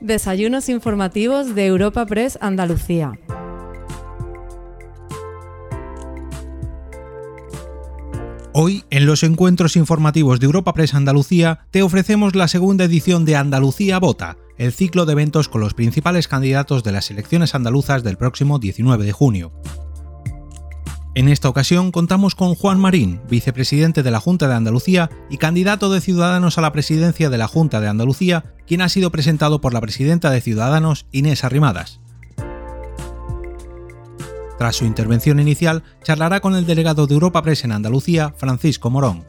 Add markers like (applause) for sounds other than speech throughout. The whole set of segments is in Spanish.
Desayunos informativos de Europa Press Andalucía. Hoy, en los encuentros informativos de Europa Press Andalucía, te ofrecemos la segunda edición de Andalucía Vota, el ciclo de eventos con los principales candidatos de las elecciones andaluzas del próximo 19 de junio. En esta ocasión contamos con Juan Marín, vicepresidente de la Junta de Andalucía y candidato de Ciudadanos a la presidencia de la Junta de Andalucía, quien ha sido presentado por la presidenta de Ciudadanos, Inés Arrimadas. Tras su intervención inicial, charlará con el delegado de Europa Press en Andalucía, Francisco Morón.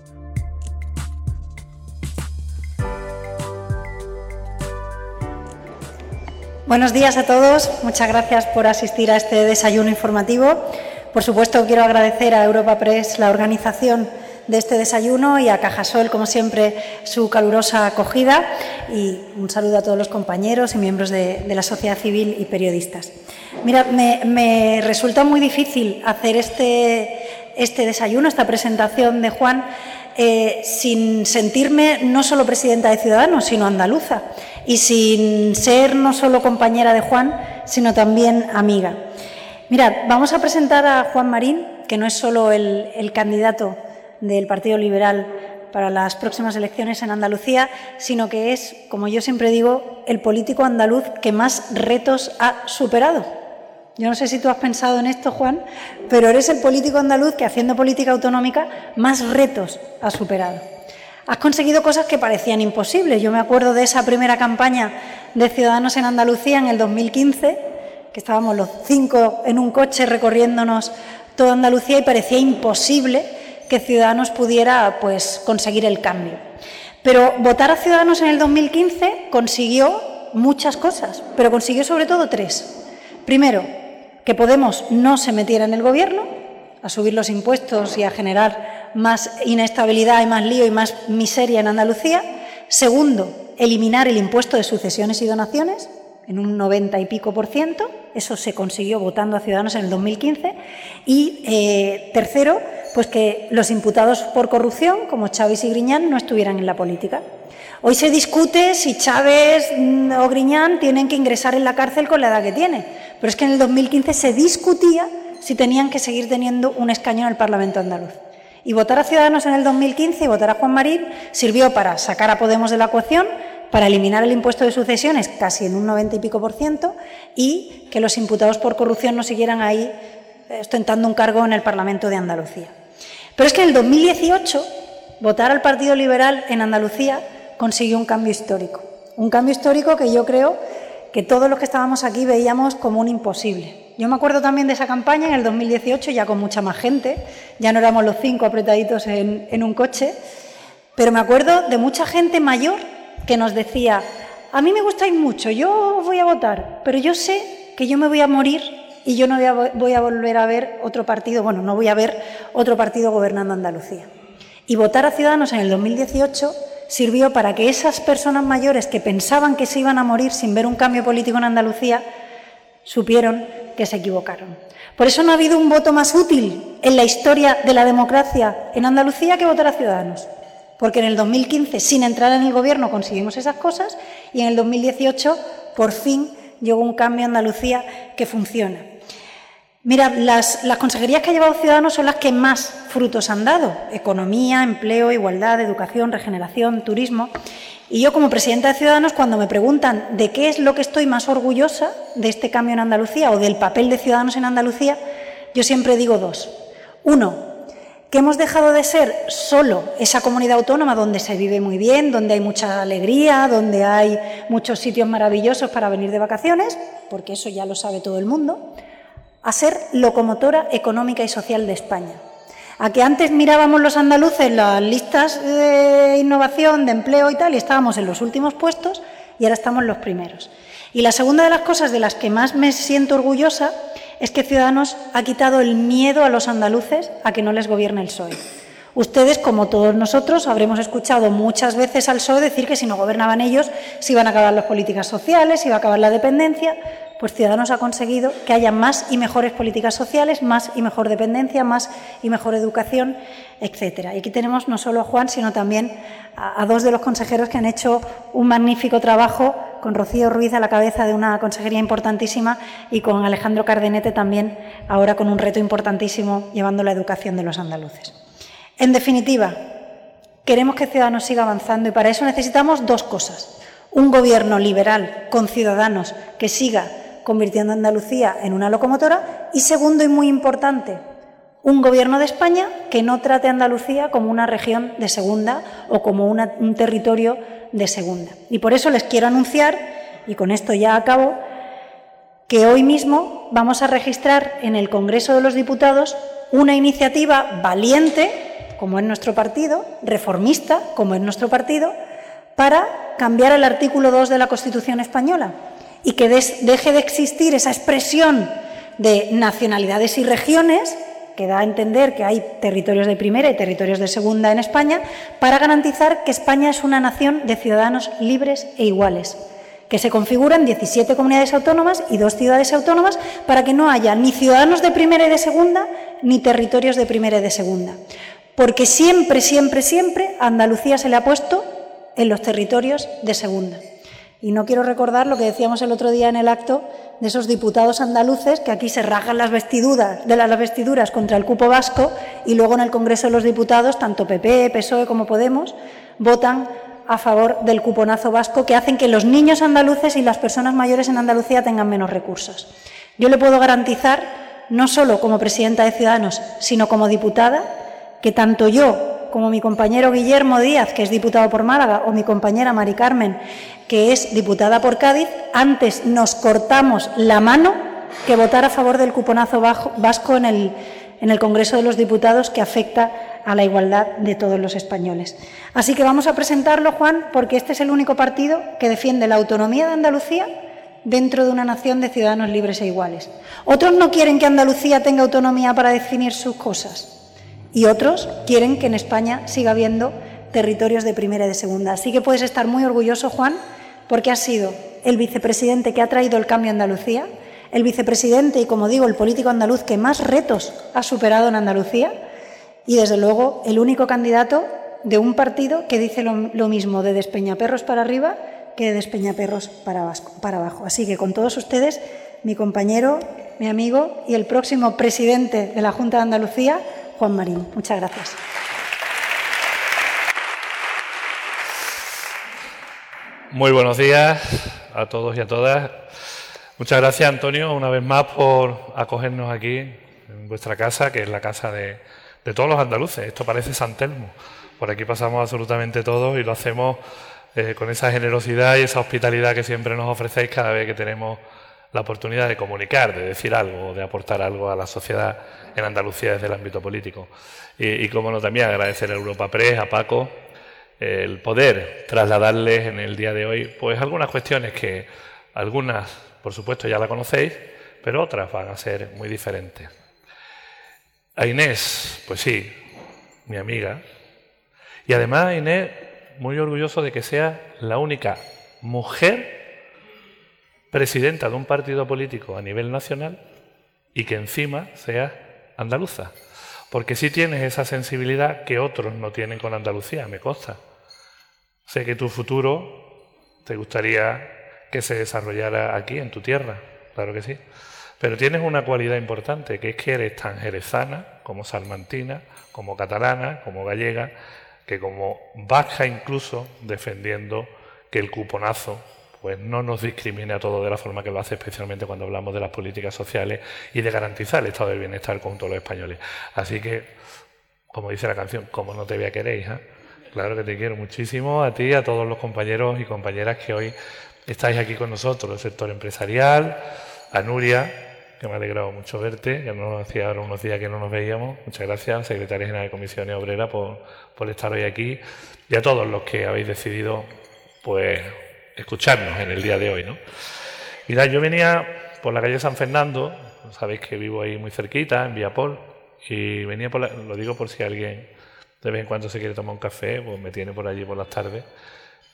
Buenos días a todos, muchas gracias por asistir a este desayuno informativo. Por supuesto, quiero agradecer a Europa Press la organización de este desayuno y a Cajasol, como siempre, su calurosa acogida y un saludo a todos los compañeros y miembros de, la sociedad civil y periodistas. Mira, me, resulta muy difícil hacer este, este, desayuno, esta presentación de Juan, eh, sin sentirme no solo presidenta de Ciudadanos, sino andaluza, y sin ser no solo compañera de Juan, sino también amiga. Mirad, vamos a presentar a Juan Marín, que no es solo el, candidato del Partido Liberal para las próximas elecciones en Andalucía, sino que es, como yo siempre digo, el político andaluz que más retos ha superado. Yo no sé si tú has pensado en esto, Juan, pero eres el político andaluz que haciendo política autonómica más retos ha superado. Has conseguido cosas que parecían imposibles. Yo me acuerdo de esa primera campaña de Ciudadanos en Andalucía en el 2015 que estábamos los cinco en un coche recorriéndonos toda Andalucía y parecía imposible que Ciudadanos pudiera pues, conseguir el cambio. Pero votar a Ciudadanos en el 2015 consiguió muchas cosas, pero consiguió sobre todo tres. Primero, que Podemos no se metiera en el Gobierno, a subir los impuestos y a generar más inestabilidad y más lío y más miseria en Andalucía. Segundo, eliminar el impuesto de sucesiones y donaciones, en un 90 y pico por ciento. Eso se consiguió votando a Ciudadanos en el 2015. Y eh, tercero, pues que los imputados por corrupción, como Chávez y Griñán, no estuvieran en la política. Hoy se discute si Chávez mm, o Griñán tienen que ingresar en la cárcel con la edad que tiene, pero es que en el 2015 se discutía si tenían que seguir teniendo un escaño en el Parlamento andaluz. Y votar a Ciudadanos en el 2015 y votar a Juan Marín sirvió para sacar a Podemos de la ecuación, para eliminar el impuesto de sucesiones casi en un 90 y pico por ciento y que los imputados por corrupción no siguieran ahí eh, ostentando un cargo en el Parlamento de Andalucía. Pero es que en el 2018 votar al Partido Liberal en Andalucía consiguió un cambio histórico. Un cambio histórico que yo creo que todos los que estábamos aquí veíamos como un imposible. Yo me acuerdo también de esa campaña en el 2018, ya con mucha más gente, ya no éramos los cinco apretaditos en, en un coche, pero me acuerdo de mucha gente mayor que nos decía, a mí me gustáis mucho, yo voy a votar, pero yo sé que yo me voy a morir y yo no voy a, volver a ver otro partido, bueno, no voy a ver otro partido gobernando Andalucía. Y votar a Ciudadanos en el 2018 sirvió para que esas personas mayores que pensaban que se iban a morir sin ver un cambio político en Andalucía, supieron que se equivocaron. Por eso no ha habido un voto más útil en la historia de la democracia en Andalucía que votar a Ciudadanos porque en el 2015, sin entrar en el Gobierno, conseguimos esas cosas y en el 2018, por fin, llegó un cambio en Andalucía que funciona. Mira, las, consejerías que ha llevado Ciudadanos son las que más frutos han dado. Economía, empleo, igualdad, educación, regeneración, turismo. Y yo como presidenta de Ciudadanos, cuando me preguntan de qué es lo que estoy más orgullosa de este cambio en Andalucía o del papel de Ciudadanos en Andalucía, yo siempre digo dos. Uno, que hemos dejado de ser solo esa comunidad autónoma donde se vive muy bien, donde hay mucha alegría, donde hay muchos sitios maravillosos para venir de vacaciones, porque eso ya lo sabe todo el mundo, a ser locomotora económica y social de España. A que antes mirábamos los andaluces las listas de innovación, de empleo y tal, y estábamos en los últimos puestos y ahora estamos los primeros. Y la segunda de las cosas de las que más me siento orgullosa es que Ciudadanos ha quitado el miedo a los andaluces a que no les gobierne el PSOE. Ustedes, como todos nosotros, habremos escuchado muchas veces al PSOE decir que si no gobernaban ellos, se iban a acabar las políticas sociales, se iba a acabar la dependencia. Pues Ciudadanos ha conseguido que haya más y mejores políticas sociales, más y mejor dependencia, más y mejor educación, etcétera. Y aquí tenemos no solo a Juan, sino también a, a dos de los consejeros que han hecho un magnífico trabajo con Rocío Ruiz a la cabeza de una consejería importantísima y con Alejandro Cardenete también, ahora con un reto importantísimo llevando la educación de los andaluces. En definitiva, queremos que Ciudadanos siga avanzando y para eso necesitamos dos cosas. Un gobierno liberal con ciudadanos que siga convirtiendo a Andalucía en una locomotora y segundo y muy importante, un gobierno de España que no trate a Andalucía como una región de segunda o como un territorio de segunda. Y por eso les quiero anunciar, y con esto ya acabo, que hoy mismo vamos a registrar en el Congreso de los Diputados una iniciativa valiente, como es nuestro partido, reformista, como es nuestro partido, para cambiar el artículo 2 de la Constitución española y que deje de existir esa expresión de nacionalidades y regiones que da a entender que hay territorios de primera y territorios de segunda en España, para garantizar que España es una nación de ciudadanos libres e iguales, que se configuran 17 comunidades autónomas y dos ciudades autónomas para que no haya ni ciudadanos de primera y de segunda, ni territorios de primera y de segunda. Porque siempre, siempre, siempre Andalucía se le ha puesto en los territorios de segunda. Y no quiero recordar lo que decíamos el otro día en el acto de esos diputados andaluces que aquí se rajan las vestiduras, de las vestiduras contra el cupo vasco y luego en el Congreso de los Diputados, tanto PP, PSOE como Podemos, votan a favor del cuponazo vasco que hacen que los niños andaluces y las personas mayores en Andalucía tengan menos recursos. Yo le puedo garantizar, no solo como presidenta de Ciudadanos, sino como diputada, que tanto yo como mi compañero Guillermo Díaz, que es diputado por Málaga, o mi compañera Mari Carmen, que es diputada por Cádiz, antes nos cortamos la mano que votar a favor del cuponazo vasco en el, en el Congreso de los Diputados que afecta a la igualdad de todos los españoles. Así que vamos a presentarlo, Juan, porque este es el único partido que defiende la autonomía de Andalucía dentro de una nación de ciudadanos libres e iguales. Otros no quieren que Andalucía tenga autonomía para definir sus cosas y otros quieren que en España siga habiendo territorios de primera y de segunda. Así que puedes estar muy orgulloso, Juan, porque has sido el vicepresidente que ha traído el cambio a Andalucía, el vicepresidente y, como digo, el político andaluz que más retos ha superado en Andalucía y, desde luego, el único candidato de un partido que dice lo, mismo de Despeñaperros para arriba que de Despeñaperros para, para abajo. Así que con todos ustedes, mi compañero, mi amigo y el próximo presidente de la Junta de Andalucía, Juan Marín. Muchas gracias. Muy buenos días a todos y a todas. Muchas gracias, Antonio, una vez más por acogernos aquí en vuestra casa, que es la casa de, todos los andaluces. Esto parece San Telmo. Por aquí pasamos absolutamente todos y lo hacemos eh, con esa generosidad y esa hospitalidad que siempre nos ofrecéis cada vez que tenemos la oportunidad de comunicar, de decir algo, de aportar algo a la sociedad en Andalucía desde el ámbito político. Y, como no, también agradecer a Europa Press, a Paco, el poder trasladarles en el día de hoy, pues algunas cuestiones que algunas, por supuesto, ya la conocéis, pero otras van a ser muy diferentes. A Inés, pues sí, mi amiga, y además Inés, muy orgulloso de que sea la única mujer presidenta de un partido político a nivel nacional y que encima sea andaluza. Porque sí tienes esa sensibilidad que otros no tienen con Andalucía, me consta. Sé que tu futuro te gustaría que se desarrollara aquí, en tu tierra, claro que sí. Pero tienes una cualidad importante, que es que eres tan jerezana como salmantina, como catalana, como gallega, que como vasca incluso defendiendo que el cuponazo pues no nos discrimine a todos de la forma que lo hace, especialmente cuando hablamos de las políticas sociales y de garantizar el estado del bienestar con todos los españoles. Así que, como dice la canción, como no te voy a querer, hija? Claro que te quiero muchísimo, a ti, a todos los compañeros y compañeras que hoy estáis aquí con nosotros, el sector empresarial, a Nuria, que me ha alegrado mucho verte, que no hacía ahora unos días que no nos veíamos. Muchas gracias, secretaria general de Comisiones Obreras, por, por estar hoy aquí y a todos los que habéis decidido, pues, escucharnos en el día de hoy. ¿no? Mirad, yo venía por la calle San Fernando, sabéis que vivo ahí muy cerquita, en Viapol, y venía por lo digo por si alguien de vez en cuando se quiere tomar un café, pues me tiene por allí por las tardes.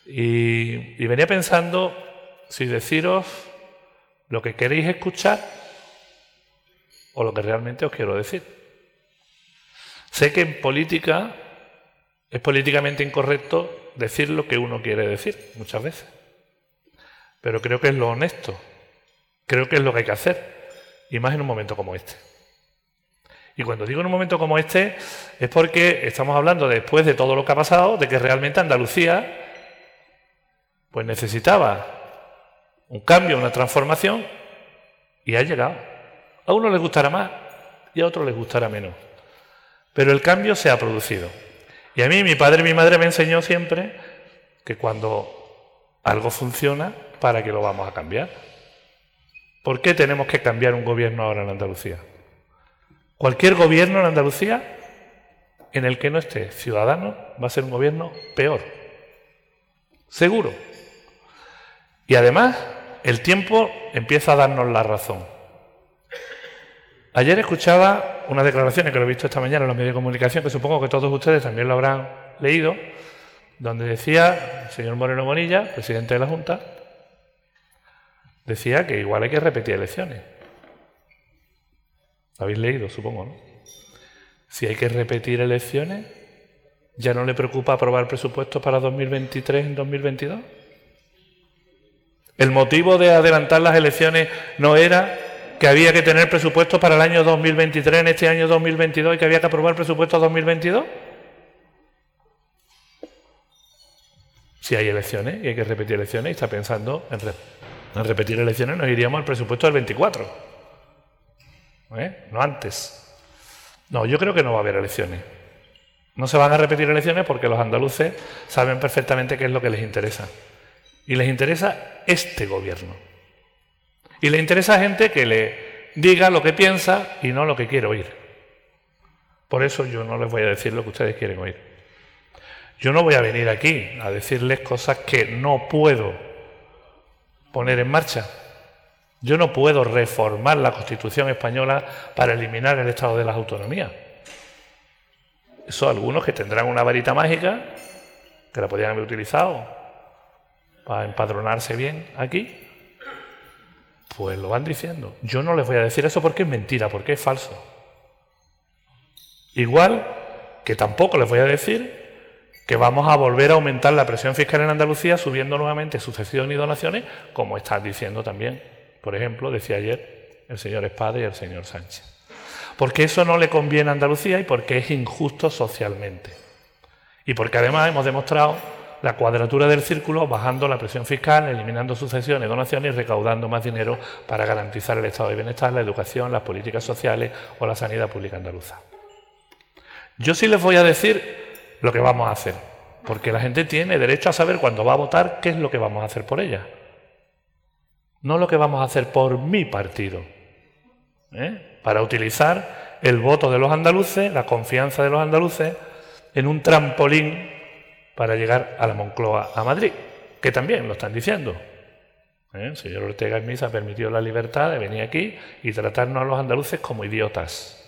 Y, y venía pensando si deciros lo que queréis escuchar o lo que realmente os quiero decir. Sé que en política es políticamente incorrecto decir lo que uno quiere decir muchas veces. Pero creo que es lo honesto, creo que es lo que hay que hacer, y más en un momento como este. Y cuando digo en un momento como este, es porque estamos hablando después de todo lo que ha pasado, de que realmente Andalucía pues necesitaba un cambio, una transformación, y ha llegado. A uno le gustará más y a otro le gustará menos. Pero el cambio se ha producido. Y a mí mi padre y mi madre me enseñó siempre que cuando algo funciona, ¿para qué lo vamos a cambiar? ¿Por qué tenemos que cambiar un gobierno ahora en Andalucía? Cualquier gobierno en Andalucía en el que no esté ciudadano va a ser un gobierno peor. Seguro. Y además, el tiempo empieza a darnos la razón. Ayer escuchaba unas declaraciones que lo he visto esta mañana en los medios de comunicación, que supongo que todos ustedes también lo habrán leído, donde decía el señor Moreno Bonilla, presidente de la Junta, decía que igual hay que repetir elecciones. Lo habéis leído, supongo, ¿no? Si hay que repetir elecciones, ¿ya no le preocupa aprobar presupuestos para 2023 en 2022? El motivo de adelantar las elecciones no era que había que tener presupuestos para el año 2023 en este año 2022 y que había que aprobar presupuestos 2022. Si hay elecciones y hay que repetir elecciones y está pensando en, repetir elecciones, nos iríamos al presupuesto del 24. ¿Eh? No antes. No, yo creo que no va a haber elecciones. No se van a repetir elecciones porque los andaluces saben perfectamente qué es lo que les interesa. Y les interesa este gobierno. Y le interesa gente que le diga lo que piensa y no lo que quiere oír. Por eso yo no les voy a decir lo que ustedes quieren oír. Yo no voy a venir aquí a decirles cosas que no puedo poner en marcha. Yo no puedo reformar la Constitución española para eliminar el estado de las autonomías. Eso algunos que tendrán una varita mágica, que la podrían haber utilizado para empadronarse bien aquí, pues lo van diciendo. Yo no les voy a decir eso porque es mentira, porque es falso. Igual que tampoco les voy a decir que vamos a volver a aumentar la presión fiscal en Andalucía subiendo nuevamente sucesión y donaciones, como están diciendo también, por ejemplo, decía ayer el señor Espada y el señor Sánchez. Porque eso no le conviene a Andalucía y porque es injusto socialmente. Y porque además hemos demostrado la cuadratura del círculo bajando la presión fiscal, eliminando sucesiones, donaciones y recaudando más dinero para garantizar el estado de bienestar, la educación, las políticas sociales o la sanidad pública andaluza. Yo sí les voy a decir lo que vamos a hacer, porque la gente tiene derecho a saber cuando va a votar qué es lo que vamos a hacer por ella. No lo que vamos a hacer por mi partido. ¿eh? Para utilizar el voto de los andaluces, la confianza de los andaluces, en un trampolín para llegar a la Moncloa, a Madrid, que también lo están diciendo. ¿Eh? El señor Ortega Smith ha permitido la libertad de venir aquí y tratarnos a los andaluces como idiotas.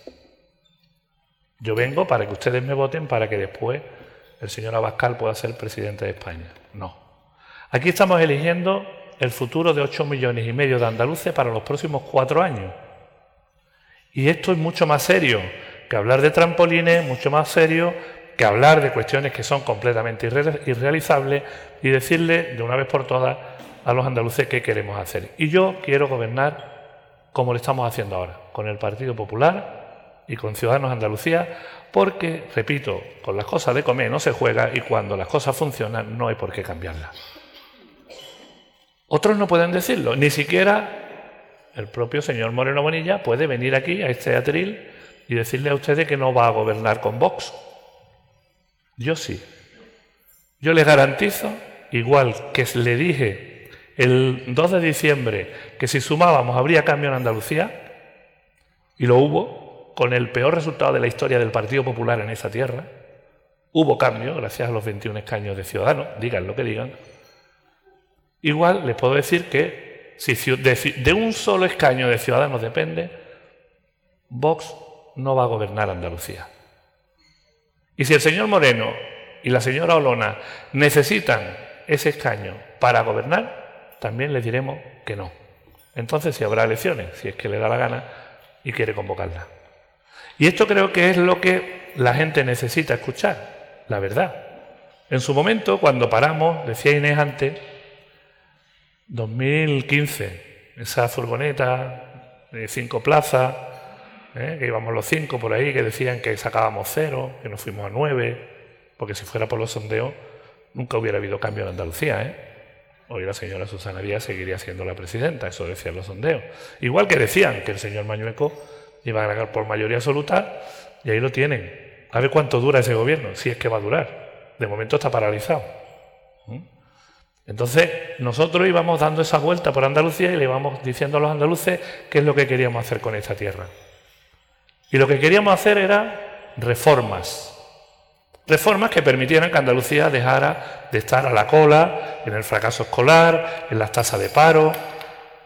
Yo vengo para que ustedes me voten para que después el señor Abascal pueda ser presidente de España. No. Aquí estamos eligiendo el futuro de 8 millones y medio de andaluces para los próximos cuatro años. Y esto es mucho más serio que hablar de trampolines, mucho más serio que hablar de cuestiones que son completamente irrealizables y decirle de una vez por todas a los andaluces qué queremos hacer. Y yo quiero gobernar como lo estamos haciendo ahora, con el Partido Popular y con Ciudadanos Andalucía, porque, repito, con las cosas de comer no se juega y cuando las cosas funcionan no hay por qué cambiarlas. Otros no pueden decirlo, ni siquiera el propio señor Moreno Bonilla puede venir aquí a este atril y decirle a ustedes que no va a gobernar con Vox yo sí. Yo les garantizo, igual que le dije el 2 de diciembre, que si sumábamos habría cambio en Andalucía, y lo hubo, con el peor resultado de la historia del Partido Popular en esa tierra, hubo cambio gracias a los 21 escaños de Ciudadanos, digan lo que digan, igual les puedo decir que si de un solo escaño de Ciudadanos depende, Vox no va a gobernar Andalucía. Y si el señor Moreno y la señora Olona necesitan ese escaño para gobernar, también les diremos que no. Entonces si habrá elecciones, si es que le da la gana y quiere convocarlas. Y esto creo que es lo que la gente necesita escuchar, la verdad. En su momento, cuando paramos, decía Inés antes, 2015, esa furgoneta de cinco plazas, ¿eh? que íbamos los cinco por ahí, que decían que sacábamos cero, que nos fuimos a nueve, porque si fuera por los sondeos nunca hubiera habido cambio en Andalucía. ¿eh? Hoy la señora Susana Díaz seguiría siendo la presidenta, eso decían los sondeos. Igual que decían que el señor Mañueco iba a ganar por mayoría absoluta, y ahí lo tienen. A ver cuánto dura ese gobierno, si es que va a durar. De momento está paralizado. ¿Mm? Entonces, nosotros íbamos dando esa vuelta por Andalucía y le íbamos diciendo a los andaluces qué es lo que queríamos hacer con esta tierra. Y lo que queríamos hacer era reformas. Reformas que permitieran que Andalucía dejara de estar a la cola en el fracaso escolar, en las tasas de paro,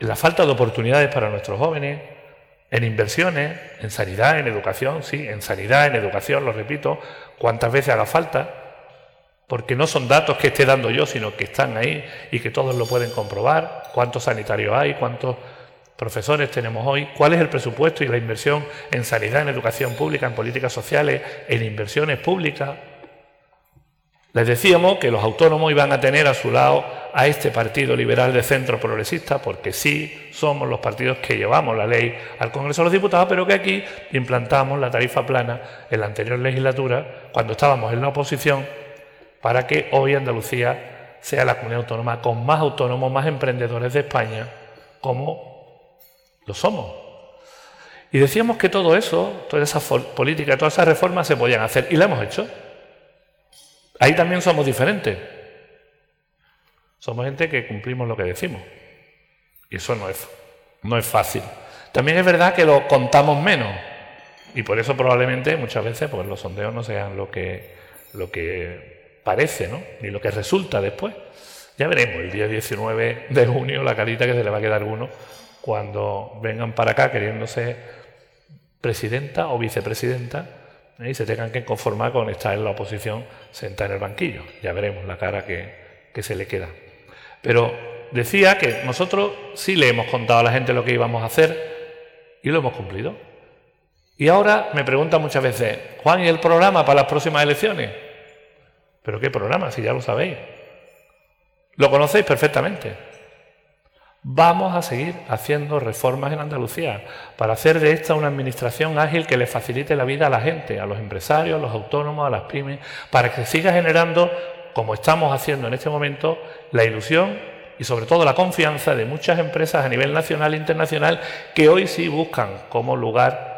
en la falta de oportunidades para nuestros jóvenes, en inversiones, en sanidad, en educación, sí, en sanidad, en educación, lo repito, cuantas veces haga falta, porque no son datos que esté dando yo, sino que están ahí y que todos lo pueden comprobar, cuántos sanitarios hay, cuántos profesores tenemos hoy, cuál es el presupuesto y la inversión en sanidad, en educación pública, en políticas sociales, en inversiones públicas. Les decíamos que los autónomos iban a tener a su lado a este Partido Liberal de Centro Progresista, porque sí somos los partidos que llevamos la ley al Congreso de los Diputados, pero que aquí implantamos la tarifa plana en la anterior legislatura, cuando estábamos en la oposición para que hoy Andalucía sea la comunidad autónoma con más autónomos, más emprendedores de España, como lo somos. Y decíamos que todo eso, toda esa política, todas esas reformas se podían hacer y la hemos hecho. Ahí también somos diferentes. Somos gente que cumplimos lo que decimos. Y eso no es, no es fácil. También es verdad que lo contamos menos. Y por eso probablemente muchas veces pues, los sondeos no sean lo que, lo que parece, ¿no? Ni lo que resulta después. Ya veremos el día 19 de junio la carita que se le va a quedar a uno cuando vengan para acá queriéndose presidenta o vicepresidenta ¿eh? y se tengan que conformar con estar en la oposición sentada en el banquillo. Ya veremos la cara que, que se le queda. Pero decía que nosotros sí le hemos contado a la gente lo que íbamos a hacer y lo hemos cumplido. Y ahora me preguntan muchas veces, Juan, ¿y el programa para las próximas elecciones? ¿Pero qué programa? Si ya lo sabéis. Lo conocéis perfectamente. Vamos a seguir haciendo reformas en Andalucía para hacer de esta una administración ágil que le facilite la vida a la gente, a los empresarios, a los autónomos, a las pymes, para que siga generando, como estamos haciendo en este momento, la ilusión y sobre todo la confianza de muchas empresas a nivel nacional e internacional que hoy sí buscan como lugar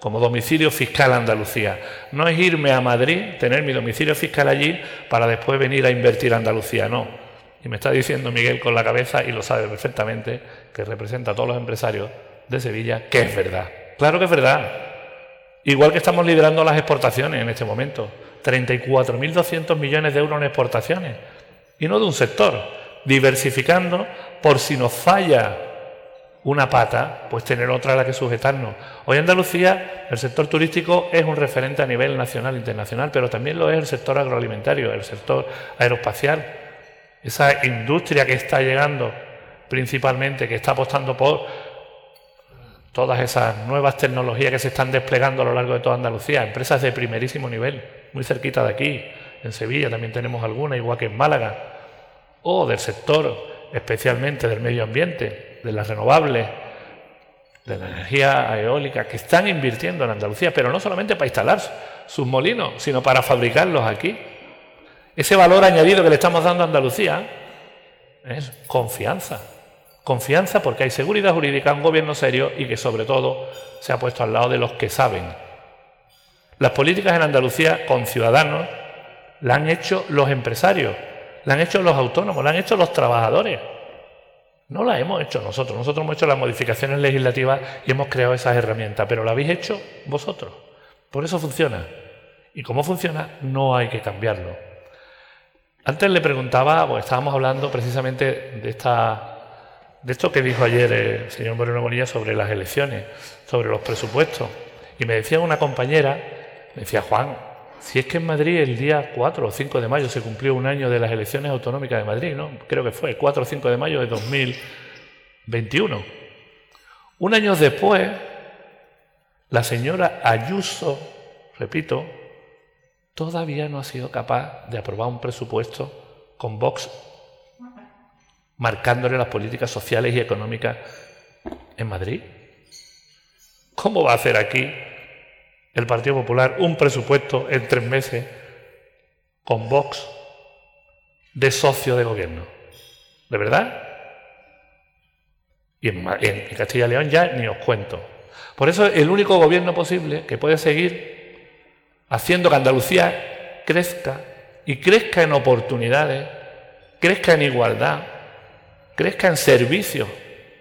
como domicilio fiscal Andalucía. No es irme a Madrid, tener mi domicilio fiscal allí para después venir a invertir a Andalucía, no. Y me está diciendo Miguel con la cabeza, y lo sabe perfectamente, que representa a todos los empresarios de Sevilla, que es verdad. Claro que es verdad. Igual que estamos liderando las exportaciones en este momento. 34.200 millones de euros en exportaciones. Y no de un sector. Diversificando por si nos falla una pata, pues tener otra a la que sujetarnos. Hoy Andalucía el sector turístico es un referente a nivel nacional e internacional, pero también lo es el sector agroalimentario, el sector aeroespacial, esa industria que está llegando principalmente, que está apostando por todas esas nuevas tecnologías que se están desplegando a lo largo de toda Andalucía, empresas de primerísimo nivel, muy cerquita de aquí, en Sevilla también tenemos algunas, igual que en Málaga, o del sector especialmente del medio ambiente, de las renovables, de la energía eólica, que están invirtiendo en Andalucía, pero no solamente para instalar sus molinos, sino para fabricarlos aquí. Ese valor añadido que le estamos dando a Andalucía es confianza. Confianza porque hay seguridad jurídica, un gobierno serio y que sobre todo se ha puesto al lado de los que saben. Las políticas en Andalucía con ciudadanos la han hecho los empresarios, la han hecho los autónomos, la han hecho los trabajadores. No la hemos hecho nosotros, nosotros hemos hecho las modificaciones legislativas y hemos creado esas herramientas, pero la habéis hecho vosotros. Por eso funciona. Y como funciona, no hay que cambiarlo. Antes le preguntaba, pues estábamos hablando precisamente de esta de esto que dijo ayer el señor Moreno Bonilla sobre las elecciones, sobre los presupuestos. Y me decía una compañera, me decía, Juan, si es que en Madrid el día 4 o 5 de mayo se cumplió un año de las elecciones autonómicas de Madrid, ¿no? Creo que fue 4 o 5 de mayo de 2021. Un año después, la señora Ayuso, repito, todavía no ha sido capaz de aprobar un presupuesto con Vox marcándole las políticas sociales y económicas en Madrid. ¿Cómo va a hacer aquí el Partido Popular un presupuesto en tres meses con Vox de socio de gobierno? ¿De verdad? Y en, Castilla y León ya ni os cuento. Por eso el único gobierno posible que puede seguir haciendo que Andalucía crezca y crezca en oportunidades, crezca en igualdad, crezca en servicios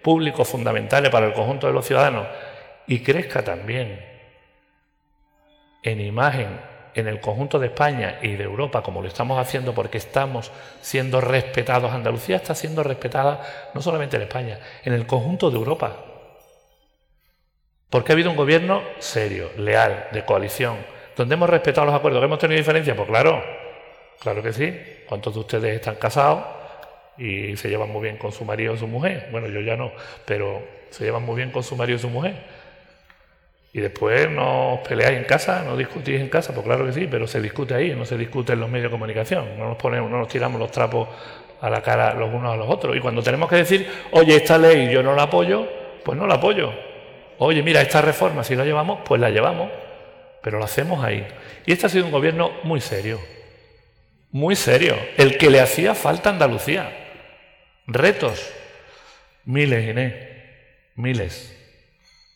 públicos fundamentales para el conjunto de los ciudadanos y crezca también en imagen en el conjunto de España y de Europa, como lo estamos haciendo porque estamos siendo respetados. Andalucía está siendo respetada no solamente en España, en el conjunto de Europa. Porque ha habido un gobierno serio, leal, de coalición, donde hemos respetado los acuerdos. ¿Que hemos tenido diferencias? Pues claro, claro que sí. ¿Cuántos de ustedes están casados y se llevan muy bien con su marido o su mujer? Bueno, yo ya no, pero se llevan muy bien con su marido y su mujer. Y después no peleáis en casa, no discutís en casa, pues claro que sí, pero se discute ahí, no se discute en los medios de comunicación. No nos ponemos, no nos tiramos los trapos a la cara los unos a los otros. Y cuando tenemos que decir, oye, esta ley yo no la apoyo, pues no la apoyo. Oye, mira, esta reforma, si la llevamos, pues la llevamos, pero la hacemos ahí. Y este ha sido un gobierno muy serio, muy serio, el que le hacía falta a Andalucía. Retos, miles, Inés, miles.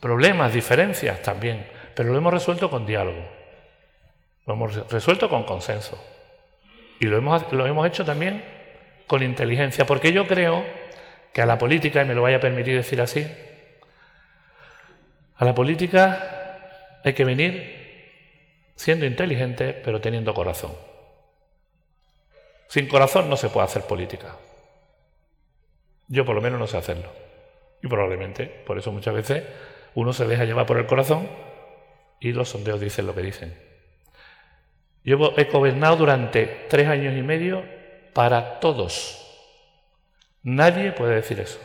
Problemas, diferencias también, pero lo hemos resuelto con diálogo, lo hemos resuelto con consenso y lo hemos, lo hemos hecho también con inteligencia, porque yo creo que a la política, y me lo vaya a permitir decir así, a la política hay que venir siendo inteligente, pero teniendo corazón. Sin corazón no se puede hacer política. Yo por lo menos no sé hacerlo. Y probablemente, por eso muchas veces uno se deja llevar por el corazón y los sondeos dicen lo que dicen. Yo he gobernado durante tres años y medio para todos. Nadie puede decir eso,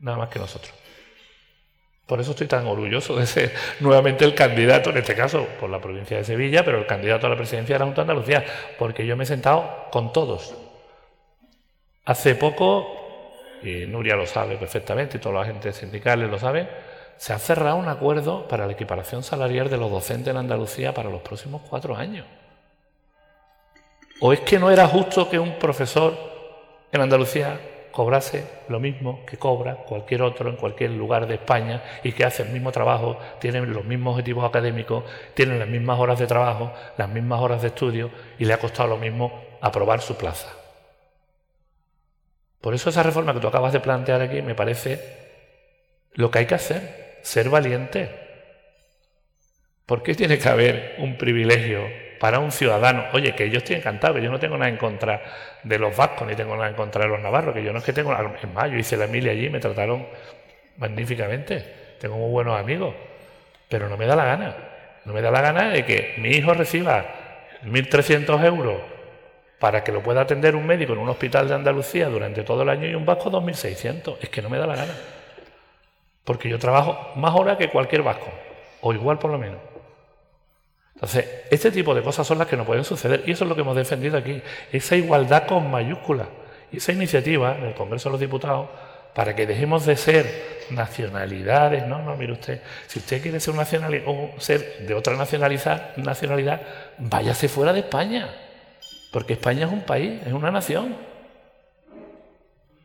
nada más que nosotros. Por eso estoy tan orgulloso de ser nuevamente el candidato, en este caso por la provincia de Sevilla, pero el candidato a la presidencia de la Junta de Andalucía, porque yo me he sentado con todos. Hace poco, y Nuria lo sabe perfectamente, y todos los agentes sindicales lo saben, se ha cerrado un acuerdo para la equiparación salarial de los docentes en Andalucía para los próximos cuatro años. ¿O es que no era justo que un profesor en Andalucía cobrase lo mismo que cobra cualquier otro en cualquier lugar de España y que hace el mismo trabajo, tiene los mismos objetivos académicos, tiene las mismas horas de trabajo, las mismas horas de estudio y le ha costado lo mismo aprobar su plaza? Por eso esa reforma que tú acabas de plantear aquí me parece lo que hay que hacer ser valiente. ¿Por qué tiene que haber un privilegio para un ciudadano? Oye, que yo estoy encantado, que yo no tengo nada en contra de los vascos, ni tengo nada en contra de los navarros, que yo no es que tengo... Es más, yo hice la Emilia allí me trataron magníficamente. Tengo muy buenos amigos, pero no me da la gana. No me da la gana de que mi hijo reciba 1.300 euros para que lo pueda atender un médico en un hospital de Andalucía durante todo el año y un vasco 2.600. Es que no me da la gana porque yo trabajo más horas que cualquier vasco, o igual por lo menos. Entonces, este tipo de cosas son las que no pueden suceder y eso es lo que hemos defendido aquí, esa igualdad con mayúsculas esa iniciativa en el Congreso de los Diputados para que dejemos de ser nacionalidades, no, no, mire usted, si usted quiere ser, o ser de otra nacionalidad, nacionalidad, váyase fuera de España, porque España es un país, es una nación.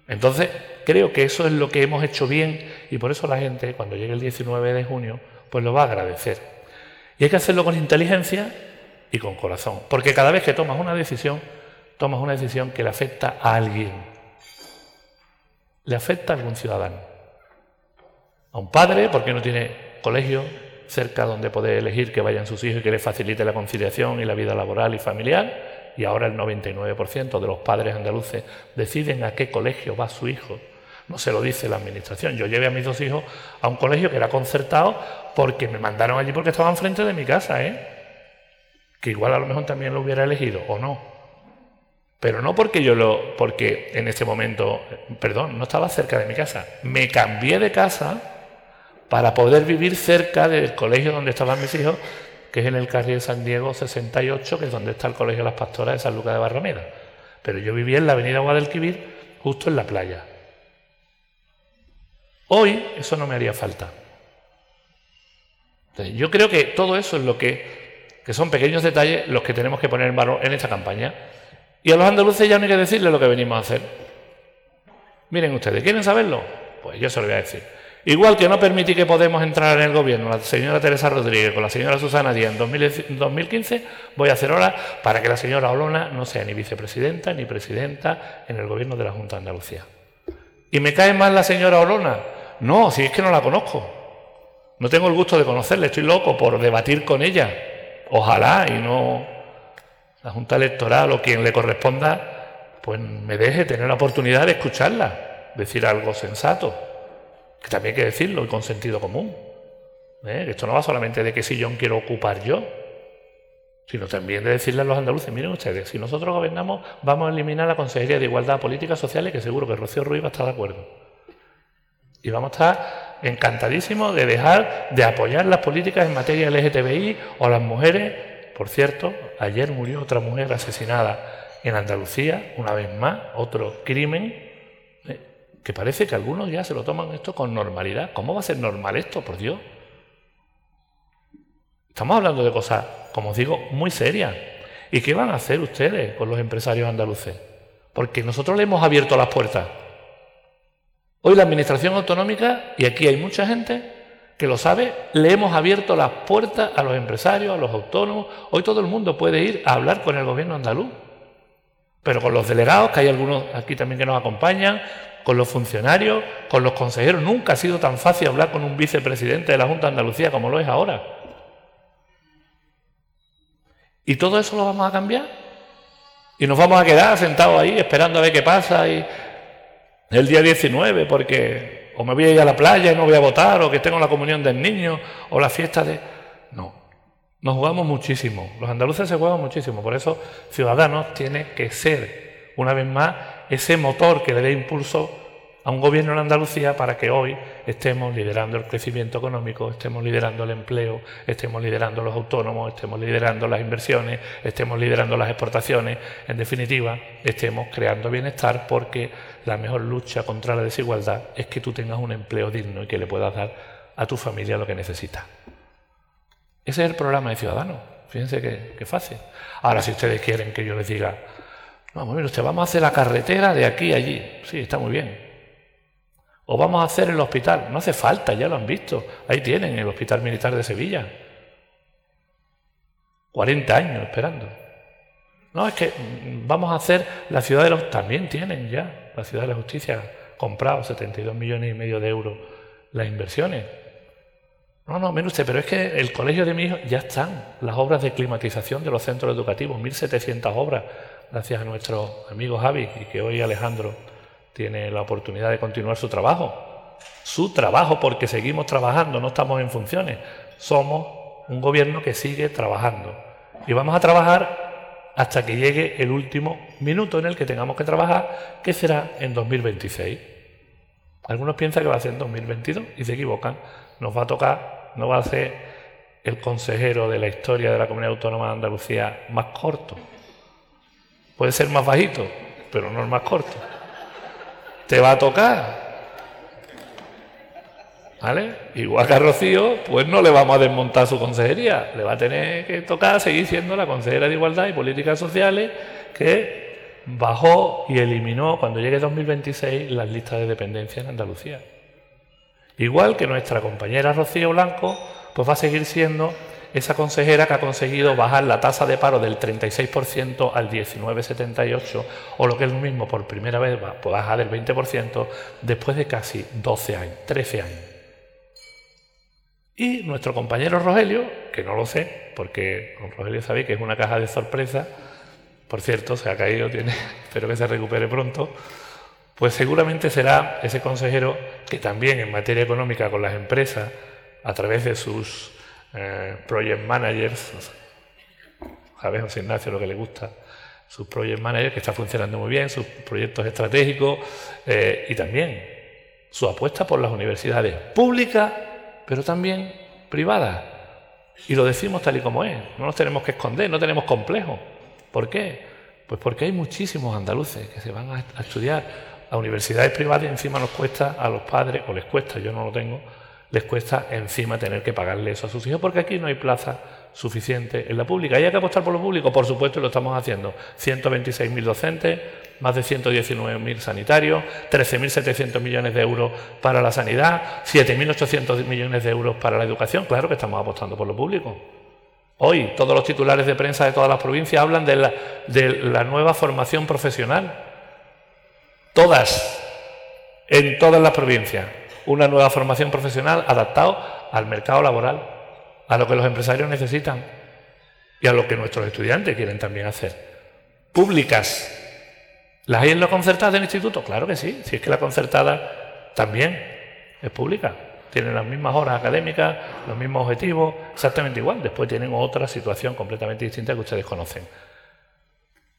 Entonces, creo que eso es lo que hemos hecho bien y por eso la gente, cuando llegue el 19 de junio, pues lo va a agradecer. Y hay que hacerlo con inteligencia y con corazón, porque cada vez que tomas una decisión, tomas una decisión que le afecta a alguien. Le afecta a algún ciudadano. A un padre, porque no tiene colegio cerca donde poder elegir que vayan sus hijos y que le facilite la conciliación y la vida laboral y familiar y ahora el 99% de los padres andaluces deciden a qué colegio va su hijo. No se lo dice la administración. Yo llevé a mis dos hijos a un colegio que era concertado porque me mandaron allí porque estaban frente de mi casa, ¿eh? Que igual a lo mejor también lo hubiera elegido o no. Pero no porque yo lo, porque en ese momento, perdón, no estaba cerca de mi casa. Me cambié de casa para poder vivir cerca del colegio donde estaban mis hijos que es en el carril San Diego 68, que es donde está el Colegio de las Pastoras de San Lucas de Barrameda. Pero yo vivía en la avenida Guadalquivir, justo en la playa. Hoy eso no me haría falta. yo creo que todo eso es lo que, que son pequeños detalles los que tenemos que poner en valor en esta campaña. Y a los andaluces ya no hay que decirles lo que venimos a hacer. Miren ustedes, ¿quieren saberlo? Pues yo se lo voy a decir. Igual que no permití que Podemos entrar en el gobierno la señora Teresa Rodríguez con la señora Susana Díaz en 2015, voy a hacer ahora para que la señora Olona no sea ni vicepresidenta ni presidenta en el gobierno de la Junta de Andalucía. ¿Y me cae mal la señora Olona? No, si es que no la conozco. No tengo el gusto de conocerla, estoy loco por debatir con ella. Ojalá y no la Junta Electoral o quien le corresponda, pues me deje tener la oportunidad de escucharla, decir algo sensato que también hay que decirlo y con sentido común. ¿eh? Esto no va solamente de qué sillón quiero ocupar yo, sino también de decirle a los andaluces, miren ustedes, si nosotros gobernamos vamos a eliminar la Consejería de Igualdad Políticas Sociales, que seguro que Rocío Ruiz va a estar de acuerdo. Y vamos a estar encantadísimos de dejar de apoyar las políticas en materia LGTBI o las mujeres. Por cierto, ayer murió otra mujer asesinada en Andalucía, una vez más, otro crimen que parece que algunos ya se lo toman esto con normalidad. ¿Cómo va a ser normal esto, por Dios? Estamos hablando de cosas, como os digo, muy serias. ¿Y qué van a hacer ustedes con los empresarios andaluces? Porque nosotros le hemos abierto las puertas. Hoy la Administración Autonómica, y aquí hay mucha gente que lo sabe, le hemos abierto las puertas a los empresarios, a los autónomos. Hoy todo el mundo puede ir a hablar con el gobierno andaluz. Pero con los delegados, que hay algunos aquí también que nos acompañan, con los funcionarios, con los consejeros. Nunca ha sido tan fácil hablar con un vicepresidente de la Junta de Andalucía como lo es ahora. ¿Y todo eso lo vamos a cambiar? ¿Y nos vamos a quedar sentados ahí esperando a ver qué pasa y el día 19 porque o me voy a ir a la playa y no voy a votar o que tengo la comunión del niño o la fiesta de... No, nos jugamos muchísimo. Los andaluces se juegan muchísimo. Por eso Ciudadanos tiene que ser, una vez más, ese motor que le dé impulso a un gobierno en Andalucía para que hoy estemos liderando el crecimiento económico, estemos liderando el empleo, estemos liderando los autónomos, estemos liderando las inversiones, estemos liderando las exportaciones, en definitiva, estemos creando bienestar porque la mejor lucha contra la desigualdad es que tú tengas un empleo digno y que le puedas dar a tu familia lo que necesita. Ese es el programa de Ciudadanos. Fíjense qué fácil. Ahora, si ustedes quieren que yo les diga, Vamos, mire usted, vamos a hacer la carretera de aquí a allí. Sí, está muy bien. O vamos a hacer el hospital. No hace falta, ya lo han visto. Ahí tienen el Hospital Militar de Sevilla. 40 años esperando. No, es que vamos a hacer la ciudad de los... También tienen ya la ciudad de la justicia comprado 72 millones y medio de euros las inversiones. No, no, mire usted, pero es que el colegio de mi hijo ya están las obras de climatización de los centros educativos, 1.700 obras gracias a nuestro amigo Javi y que hoy Alejandro tiene la oportunidad de continuar su trabajo. Su trabajo, porque seguimos trabajando, no estamos en funciones. Somos un gobierno que sigue trabajando. Y vamos a trabajar hasta que llegue el último minuto en el que tengamos que trabajar, que será en 2026. Algunos piensan que va a ser en 2022 y se equivocan. Nos va a tocar, no va a ser el consejero de la historia de la Comunidad Autónoma de Andalucía más corto, Puede ser más bajito, pero no es más corto. Te va a tocar. ¿Vale? Igual que a Rocío, pues no le vamos a desmontar su consejería. Le va a tener que tocar seguir siendo la consejera de Igualdad y Políticas Sociales que bajó y eliminó cuando llegue 2026 las listas de dependencia en Andalucía. Igual que nuestra compañera Rocío Blanco, pues va a seguir siendo esa consejera que ha conseguido bajar la tasa de paro del 36% al 19,78%, o lo que es lo mismo, por primera vez baja del 20% después de casi 12 años, 13 años. Y nuestro compañero Rogelio, que no lo sé, porque con Rogelio sabéis que es una caja de sorpresa, por cierto, se ha caído, tiene, (laughs) espero que se recupere pronto, pues seguramente será ese consejero que también en materia económica con las empresas, a través de sus eh, project managers, sabes José Ignacio lo que le gusta, sus project managers que está funcionando muy bien, sus proyectos estratégicos eh, y también su apuesta por las universidades públicas, pero también privadas. Y lo decimos tal y como es, no nos tenemos que esconder, no tenemos complejo. ¿Por qué? Pues porque hay muchísimos andaluces que se van a, estudiar a universidades privadas y encima nos cuesta a los padres, o les cuesta, yo no lo tengo, les cuesta encima tener que pagarle eso a sus hijos, porque aquí no hay plaza suficiente en la pública. ¿Y hay que apostar por lo público? Por supuesto, lo estamos haciendo. 126.000 docentes, más de 119.000 sanitarios, 13.700 millones de euros para la sanidad, 7.800 millones de euros para la educación. Claro que estamos apostando por lo público. Hoy todos los titulares de prensa de todas las provincias hablan de la, de la nueva formación profesional. Todas, en todas las provincias, una nueva formación profesional adaptada al mercado laboral, a lo que los empresarios necesitan y a lo que nuestros estudiantes quieren también hacer. Públicas. ¿Las hay en la concertada del instituto? Claro que sí, si es que la concertada también es pública. Tienen las mismas horas académicas, los mismos objetivos, exactamente igual. Después tienen otra situación completamente distinta que ustedes conocen.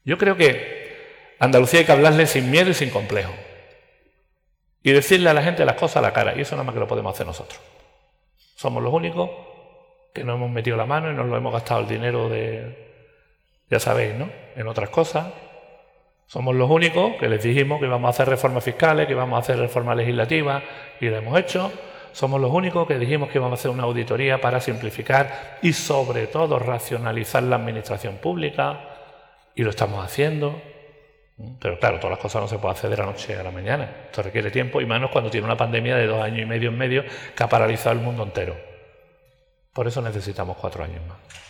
Yo creo que Andalucía hay que hablarle sin miedo y sin complejo. Y decirle a la gente las cosas a la cara. Y eso nada más que lo podemos hacer nosotros. Somos los únicos que no hemos metido la mano y nos lo hemos gastado el dinero de, ya sabéis, ¿no? En otras cosas. Somos los únicos que les dijimos que íbamos a hacer reformas fiscales, que íbamos a hacer reformas legislativas y lo hemos hecho. Somos los únicos que dijimos que íbamos a hacer una auditoría para simplificar y sobre todo racionalizar la administración pública y lo estamos haciendo. Pero claro, todas las cosas no se pueden hacer de la noche a la mañana. Esto requiere tiempo y menos cuando tiene una pandemia de dos años y medio en medio que ha paralizado el mundo entero. Por eso necesitamos cuatro años más.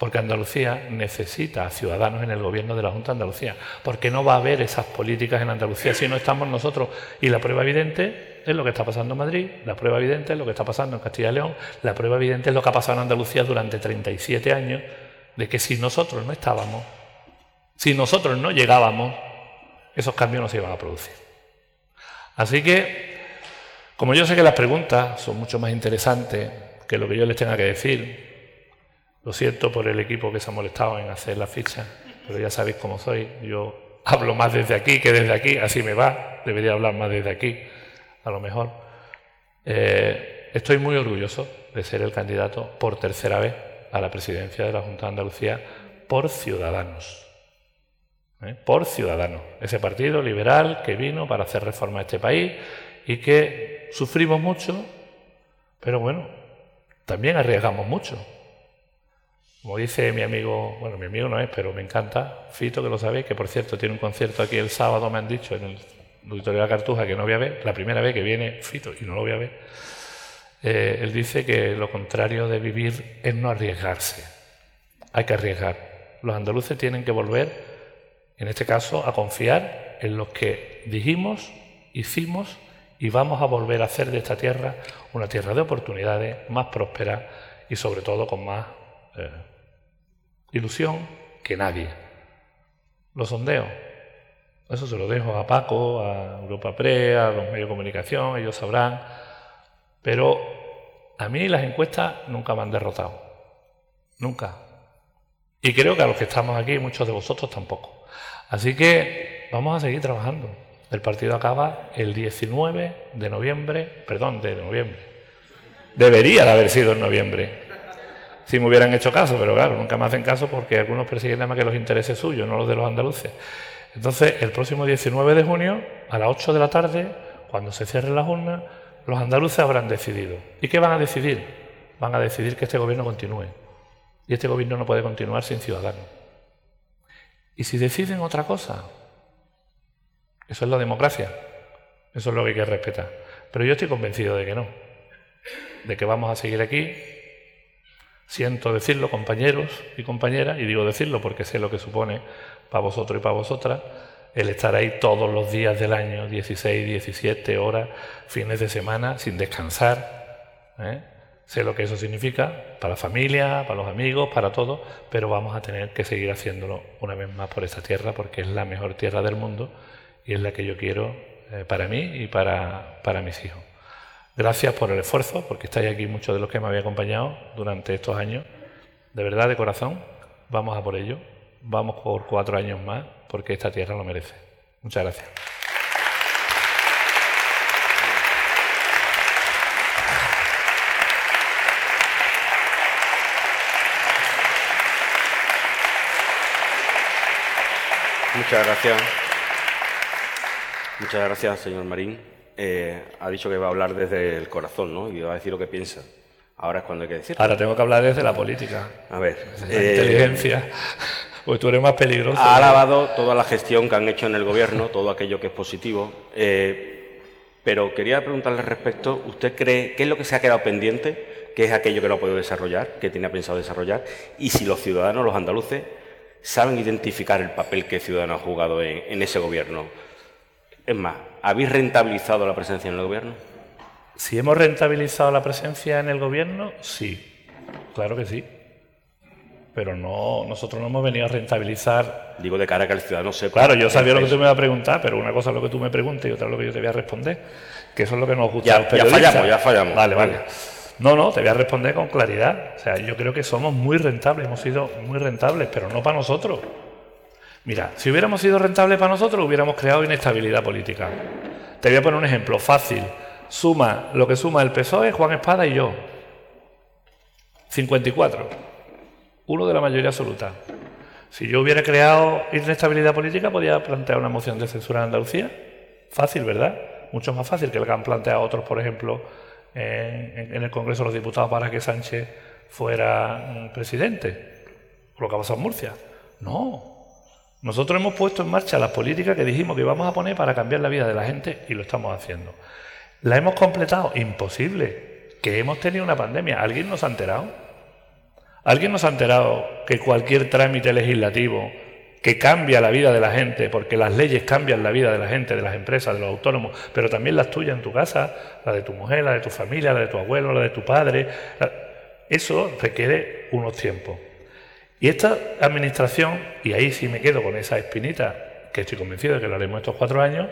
Porque Andalucía necesita a ciudadanos en el gobierno de la Junta de Andalucía. Porque no va a haber esas políticas en Andalucía si no estamos nosotros. Y la prueba evidente es lo que está pasando en Madrid, la prueba evidente es lo que está pasando en Castilla y León, la prueba evidente es lo que ha pasado en Andalucía durante 37 años, de que si nosotros no estábamos, si nosotros no llegábamos, esos cambios no se iban a producir. Así que, como yo sé que las preguntas son mucho más interesantes que lo que yo les tenga que decir, lo siento por el equipo que se ha molestado en hacer la ficha, pero ya sabéis cómo soy. Yo hablo más desde aquí que desde aquí, así me va. Debería hablar más desde aquí, a lo mejor. Eh, estoy muy orgulloso de ser el candidato por tercera vez a la presidencia de la Junta de Andalucía por Ciudadanos. ¿eh? Por Ciudadanos. Ese partido liberal que vino para hacer reforma a este país y que sufrimos mucho, pero bueno, también arriesgamos mucho. Como dice mi amigo, bueno, mi amigo no es, pero me encanta, Fito, que lo sabéis, que por cierto tiene un concierto aquí el sábado, me han dicho, en el Auditorio de la Cartuja, que no voy a ver, la primera vez que viene Fito y no lo voy a ver. Eh, él dice que lo contrario de vivir es no arriesgarse. Hay que arriesgar. Los andaluces tienen que volver, en este caso, a confiar en lo que dijimos, hicimos y vamos a volver a hacer de esta tierra una tierra de oportunidades, más próspera y sobre todo con más eh, ilusión que nadie. Los sondeos. Eso se lo dejo a Paco, a Europa Pre, a los medios de comunicación, ellos sabrán. Pero a mí las encuestas nunca me han derrotado. Nunca. Y creo que a los que estamos aquí, muchos de vosotros tampoco. Así que vamos a seguir trabajando. El partido acaba el 19 de noviembre, perdón, de noviembre. Debería de haber sido en noviembre si me hubieran hecho caso, pero claro, nunca me hacen caso porque algunos persiguen nada más que los intereses suyos, no los de los andaluces. Entonces, el próximo 19 de junio, a las 8 de la tarde, cuando se cierren las urnas, los andaluces habrán decidido. ¿Y qué van a decidir? Van a decidir que este gobierno continúe. Y este gobierno no puede continuar sin ciudadanos. Y si deciden otra cosa, eso es la democracia. Eso es lo que hay que respetar. Pero yo estoy convencido de que no. De que vamos a seguir aquí Siento decirlo, compañeros y compañeras, y digo decirlo porque sé lo que supone para vosotros y para vosotras el estar ahí todos los días del año, 16, 17 horas, fines de semana, sin descansar. ¿eh? Sé lo que eso significa para la familia, para los amigos, para todos, pero vamos a tener que seguir haciéndolo una vez más por esta tierra porque es la mejor tierra del mundo y es la que yo quiero eh, para mí y para, para mis hijos. Gracias por el esfuerzo, porque estáis aquí muchos de los que me habéis acompañado durante estos años. De verdad, de corazón, vamos a por ello. Vamos por cuatro años más, porque esta tierra lo merece. Muchas gracias. Muchas gracias. Muchas gracias, señor Marín. Eh, ha dicho que va a hablar desde el corazón, ¿no? Y va a decir lo que piensa. Ahora es cuando hay que decir. Ahora tengo que hablar desde la política. A ver. La inteligencia. Pues tú eres más peligroso. Ha alabado toda la gestión que han hecho en el gobierno, todo aquello que es positivo. Eh, pero quería preguntarle al respecto, ¿usted cree qué es lo que se ha quedado pendiente? ¿Qué es aquello que no ha podido desarrollar, que tenía pensado desarrollar? Y si los ciudadanos, los andaluces, saben identificar el papel que Ciudadanos ha jugado en, ese gobierno. Es más, ¿habéis rentabilizado la presencia en el gobierno? Si hemos rentabilizado la presencia en el gobierno, sí, claro que sí. Pero no, nosotros no hemos venido a rentabilizar. Digo de cara a que el ciudadano sepa. Claro, yo sabía lo que tú me ibas a preguntar, pero una cosa es lo que tú me preguntes y otra es lo que yo te voy a responder. Que eso es lo que nos gusta. Ya, ya fallamos, ya fallamos. Vale, vale. No, no, te voy a responder con claridad. O sea, yo creo que somos muy rentables, hemos sido muy rentables, pero no para nosotros. Mira, si hubiéramos sido rentables para nosotros, hubiéramos creado inestabilidad política. Te voy a poner un ejemplo fácil. Suma lo que suma el PSOE, Juan Espada y yo. 54. Uno de la mayoría absoluta. Si yo hubiera creado inestabilidad política, podía plantear una moción de censura en Andalucía. Fácil, ¿verdad? Mucho más fácil que lo que han planteado otros, por ejemplo, en, el Congreso de los Diputados para que Sánchez fuera mm, presidente, lo que ha pasado en Murcia. No. Nosotros hemos puesto en marcha las políticas que dijimos que íbamos a poner para cambiar la vida de la gente y lo estamos haciendo. ¿La hemos completado? Imposible. Que hemos tenido una pandemia. ¿Alguien nos ha enterado? ¿Alguien nos ha enterado que cualquier trámite legislativo que cambia la vida de la gente, porque las leyes cambian la vida de la gente, de las empresas, de los autónomos, pero también las tuyas en tu casa, la de tu mujer, la de tu familia, la de tu abuelo, la de tu padre. Eso requiere unos tiempos. Y esta administración, y ahí sí me quedo con esa espinita, que estoy convencido de que lo haremos estos cuatro años,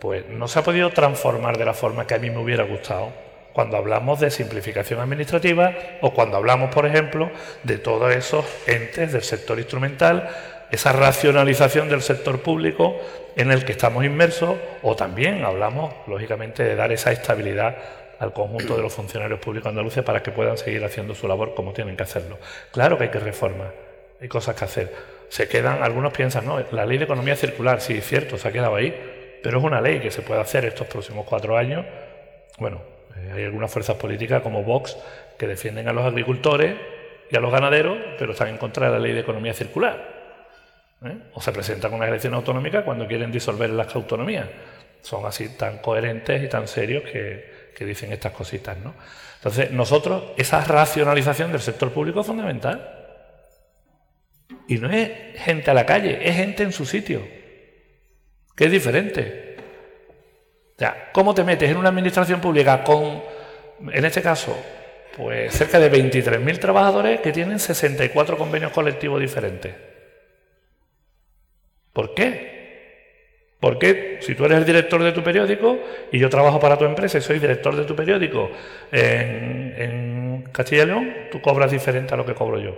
pues no se ha podido transformar de la forma que a mí me hubiera gustado cuando hablamos de simplificación administrativa o cuando hablamos, por ejemplo, de todos esos entes del sector instrumental esa racionalización del sector público en el que estamos inmersos, o también hablamos, lógicamente, de dar esa estabilidad al conjunto de los funcionarios públicos andaluces para que puedan seguir haciendo su labor como tienen que hacerlo. Claro que hay que reformar, hay cosas que hacer. Se quedan, algunos piensan, no, la ley de economía circular, sí, es cierto, se ha quedado ahí, pero es una ley que se puede hacer estos próximos cuatro años. Bueno, eh, hay algunas fuerzas políticas como Vox que defienden a los agricultores y a los ganaderos, pero están en contra de la ley de economía circular. ¿eh? o se presentan una elección autonómica cuando quieren disolver las autonomías. Son así tan coherentes y tan serios que, dicen estas cositas. ¿no? Entonces, nosotros, esa racionalización del sector público es fundamental. Y no es gente a la calle, es gente en su sitio, que es diferente. Ya, ¿Cómo te metes en una administración pública con, en este caso, pues cerca de 23.000 trabajadores que tienen 64 convenios colectivos diferentes? ¿Por qué? Porque si tú eres el director de tu periódico y yo trabajo para tu empresa y soy director de tu periódico en, Castilla y León, tú cobras diferente a lo que cobro yo.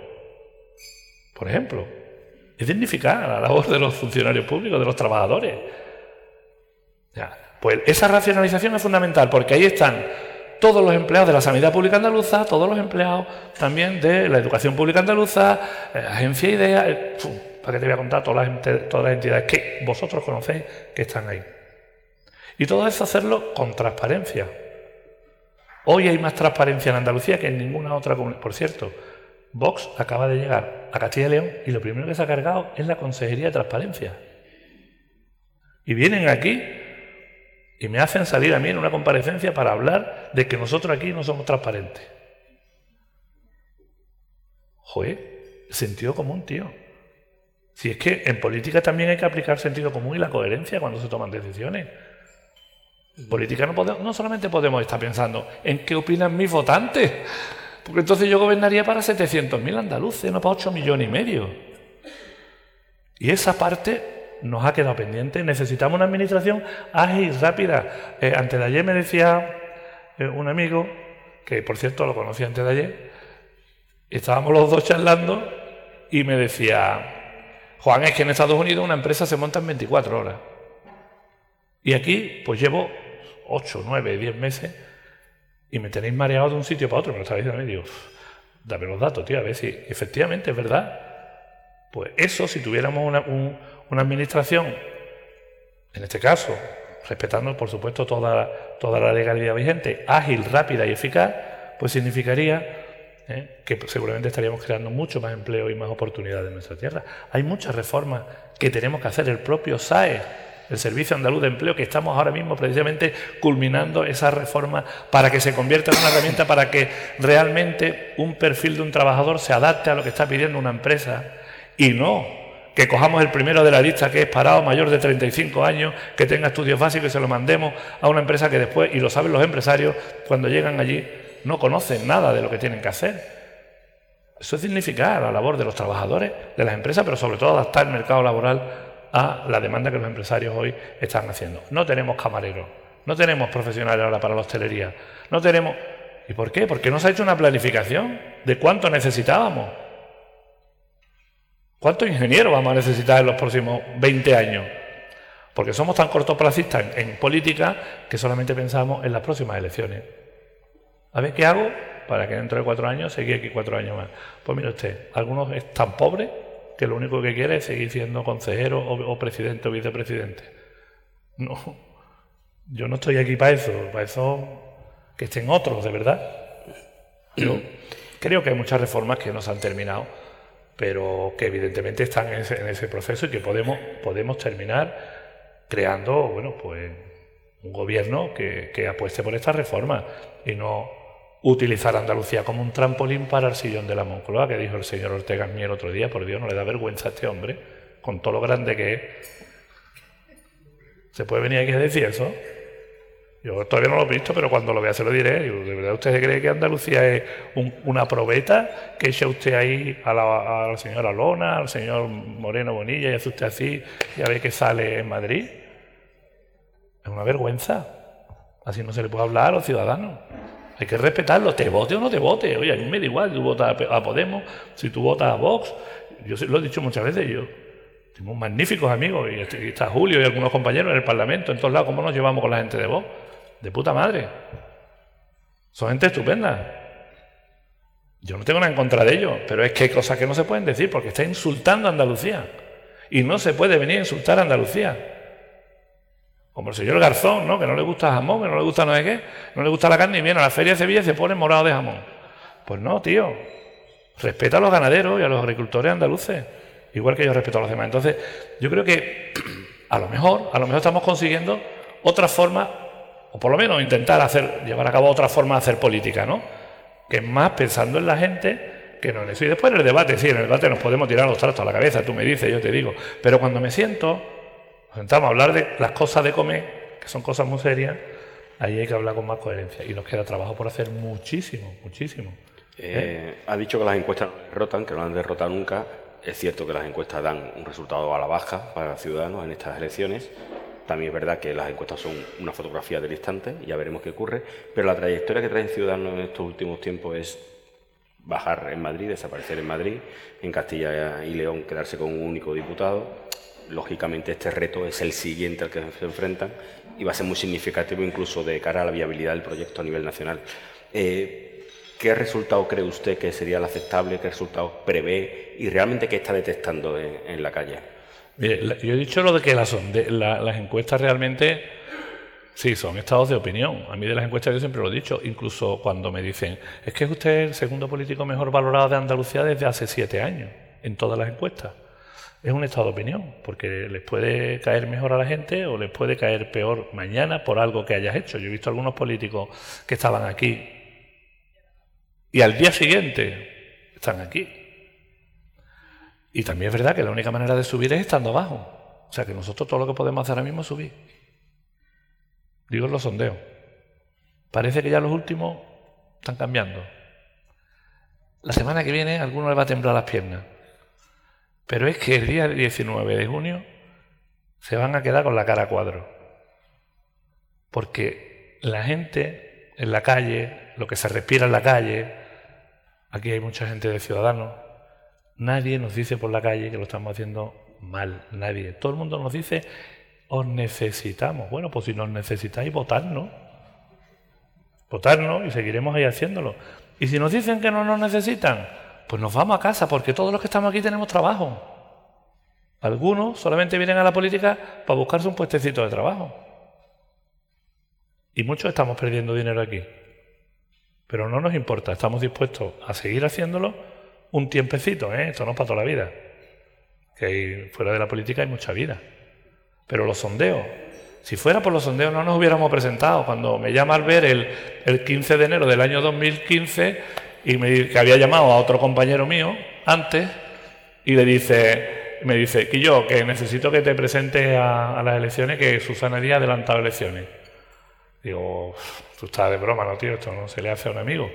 Por ejemplo, es dignificar la labor de los funcionarios públicos, de los trabajadores. pues esa racionalización es fundamental porque ahí están todos los empleados de la sanidad pública andaluza, todos los empleados también de la educación pública andaluza, eh, agencia IDEA, eh, para que te voy a contar todas las, todas las entidades que vosotros conocéis que están ahí. Y todo eso hacerlo con transparencia. Hoy hay más transparencia en Andalucía que en ninguna otra comunidad. Por cierto, Vox acaba de llegar a Castilla y León y lo primero que se ha cargado es la Consejería de Transparencia. Y vienen aquí y me hacen salir a mí en una comparecencia para hablar de que nosotros aquí no somos transparentes. Joder, sentido común, tío. Si es que en política también hay que aplicar sentido común y la coherencia cuando se toman decisiones. En política no, podemos, no solamente podemos estar pensando en qué opinan mis votantes, porque entonces yo gobernaría para 700.000 andaluces, no para 8 millones y medio. Y esa parte nos ha quedado pendiente. Necesitamos una administración ágil, y rápida. Eh, antes de ayer me decía eh, un amigo, que por cierto lo conocí antes de ayer, estábamos los dos charlando y me decía, Juan, es que en Estados Unidos una empresa se monta en 24 horas. Y aquí, pues llevo 8, 9, 10 meses y me tenéis mareado de un sitio para otro. Me lo estáis diciendo digo, dame los datos, tío, a ver si efectivamente es verdad. Pues eso, si tuviéramos una, una administración, en este caso, respetando, por supuesto, toda, toda la legalidad vigente, ágil, rápida y eficaz, pues significaría ¿eh? que seguramente estaríamos creando mucho más empleo y más oportunidades en nuestra tierra. Hay muchas reformas que tenemos que hacer. El propio SAE, el Servicio Andaluz de Empleo, que estamos ahora mismo precisamente culminando esa reforma para que se convierta en una herramienta para que realmente un perfil de un trabajador se adapte a lo que está pidiendo una empresa y no que cojamos el primero de la lista que es parado mayor de 35 años, que tenga estudios básicos y se lo mandemos a una empresa que después, y lo saben los empresarios, cuando llegan allí no conocen nada de lo que tienen que hacer. Eso significa la labor de los trabajadores, de las empresas, pero sobre todo adaptar el mercado laboral a la demanda que los empresarios hoy están haciendo. No tenemos camareros, no tenemos profesionales ahora para la hostelería, no tenemos... ¿Y por qué? Porque no se ha hecho una planificación de cuánto necesitábamos. ¿Cuántos ingenieros vamos a necesitar en los próximos 20 años? Porque somos tan cortoplacistas en política que solamente pensamos en las próximas elecciones. A ver qué hago para que dentro de cuatro años seguir aquí cuatro años más. Pues mire usted, algunos es tan pobres que lo único que quiere es seguir siendo consejero o, presidente o vicepresidente. No, yo no estoy aquí para eso, para eso que estén otros, de verdad. Yo creo que hay muchas reformas que no se han terminado, pero que evidentemente están en ese, proceso y que podemos, podemos terminar creando, bueno, pues un gobierno que, apueste por esta reforma y no utilizar Andalucía como un trampolín para el sillón de la Moncloa, que dijo el señor Ortega Mier otro día, por Dios, no le da vergüenza a este hombre, con todo lo grande que es. ¿Se puede venir aquí a decir eso? Yo todavía no lo he visto, pero cuando lo vea se lo diré. ¿De verdad usted cree que Andalucía es una probeta que echa usted ahí a la, señora Lona, al señor Moreno Bonilla y hace usted así y a ver qué sale en Madrid? Es una vergüenza. Así no se le puede hablar a los ciudadanos. Hay que respetarlo, te vote o no te vote. Oye, a mí me da igual, tú votas a Podemos, si tú votas a Vox. Yo lo he dicho muchas veces, yo tengo magníficos amigos, y está Julio y algunos compañeros en el Parlamento, en todos lados, ¿cómo nos llevamos con la gente de Vox? De puta madre. Son gente estupenda. Yo no tengo nada en contra de ellos, pero es que hay cosas que no se pueden decir porque está insultando a Andalucía. Y no se puede venir a insultar a Andalucía. Como el señor Garzón, ¿no? Que no le gusta jamón, que no le gusta no sé qué, no le gusta la carne y viene a la feria de Sevilla y se pone morado de jamón. Pues no, tío. Respeta a los ganaderos y a los agricultores andaluces, igual que yo respeto a los demás. Entonces, yo creo que (clears throat) a lo mejor, a lo mejor estamos consiguiendo otra forma, o por lo menos intentar hacer, llevar a cabo otra forma de hacer política, ¿no? Que es más pensando en la gente que no en eso. Y después en el debate, sí, en el debate nos podemos tirar los trastos a la cabeza, tú me dices, yo te digo. Pero cuando me siento sentamos a hablar de las cosas de comer, que son cosas muy serias, ahí hay que hablar con más coherencia. Y nos queda trabajo por hacer muchísimo, muchísimo. Eh, ha dicho que las encuestas no derrotan, que no han derrotado nunca. Es cierto que las encuestas dan un resultado a la baja para los ciudadanos en estas elecciones. También es verdad que las encuestas son una fotografía del instante, ya veremos qué ocurre. Pero la trayectoria que trae Ciudadanos en estos últimos tiempos es bajar en Madrid, desaparecer en Madrid, en Castilla y León quedarse con un único diputado lógicamente este reto es el siguiente al que se enfrentan y va a ser muy significativo incluso de cara a la viabilidad del proyecto a nivel nacional. Eh, ¿Qué resultado cree usted que sería el aceptable? ¿Qué resultado prevé? ¿Y realmente qué está detectando en, la calle? Mire, yo he dicho lo de que las, las encuestas realmente, sí, son estados de opinión. A mí de las encuestas yo siempre lo he dicho, incluso cuando me dicen, es que usted es el segundo político mejor valorado de Andalucía desde hace siete años, en todas las encuestas es un estado de opinión, porque les puede caer mejor a la gente o les puede caer peor mañana por algo que hayas hecho. Yo he visto algunos políticos que estaban aquí y al día siguiente están aquí. Y también es verdad que la única manera de subir es estando abajo. O sea que nosotros todo lo que podemos hacer ahora mismo es subir. Digo los sondeos. Parece que ya los últimos están cambiando. La semana que viene alguno le va a temblar las piernas. Pero es que el día 19 de junio se van a quedar con la cara a cuadro. Porque la gente en la calle, lo que se respira en la calle, aquí hay mucha gente de ciudadanos, nadie nos dice por la calle que lo estamos haciendo mal, nadie. Todo el mundo nos dice, os necesitamos. Bueno, pues si nos necesitáis, votadnos. Votadnos y seguiremos ahí haciéndolo. Y si nos dicen que no nos necesitan, pues nos vamos a casa, porque todos los que estamos aquí tenemos trabajo. Algunos solamente vienen a la política para buscarse un puestecito de trabajo. Y muchos estamos perdiendo dinero aquí. Pero no nos importa, estamos dispuestos a seguir haciéndolo un tiempecito, ¿eh? esto no es para toda la vida. Que fuera de la política hay mucha vida. Pero los sondeos, si fuera por los sondeos no nos hubiéramos presentado. Cuando me llama Albert el, el 15 de enero del año 2015 y me que había llamado a otro compañero mío antes y le dice, me dice, que yo, que necesito que te presente a, las elecciones, que Susana Díaz ha adelantado elecciones. Digo, tú estás de broma, no, tío, esto no se le hace a un amigo.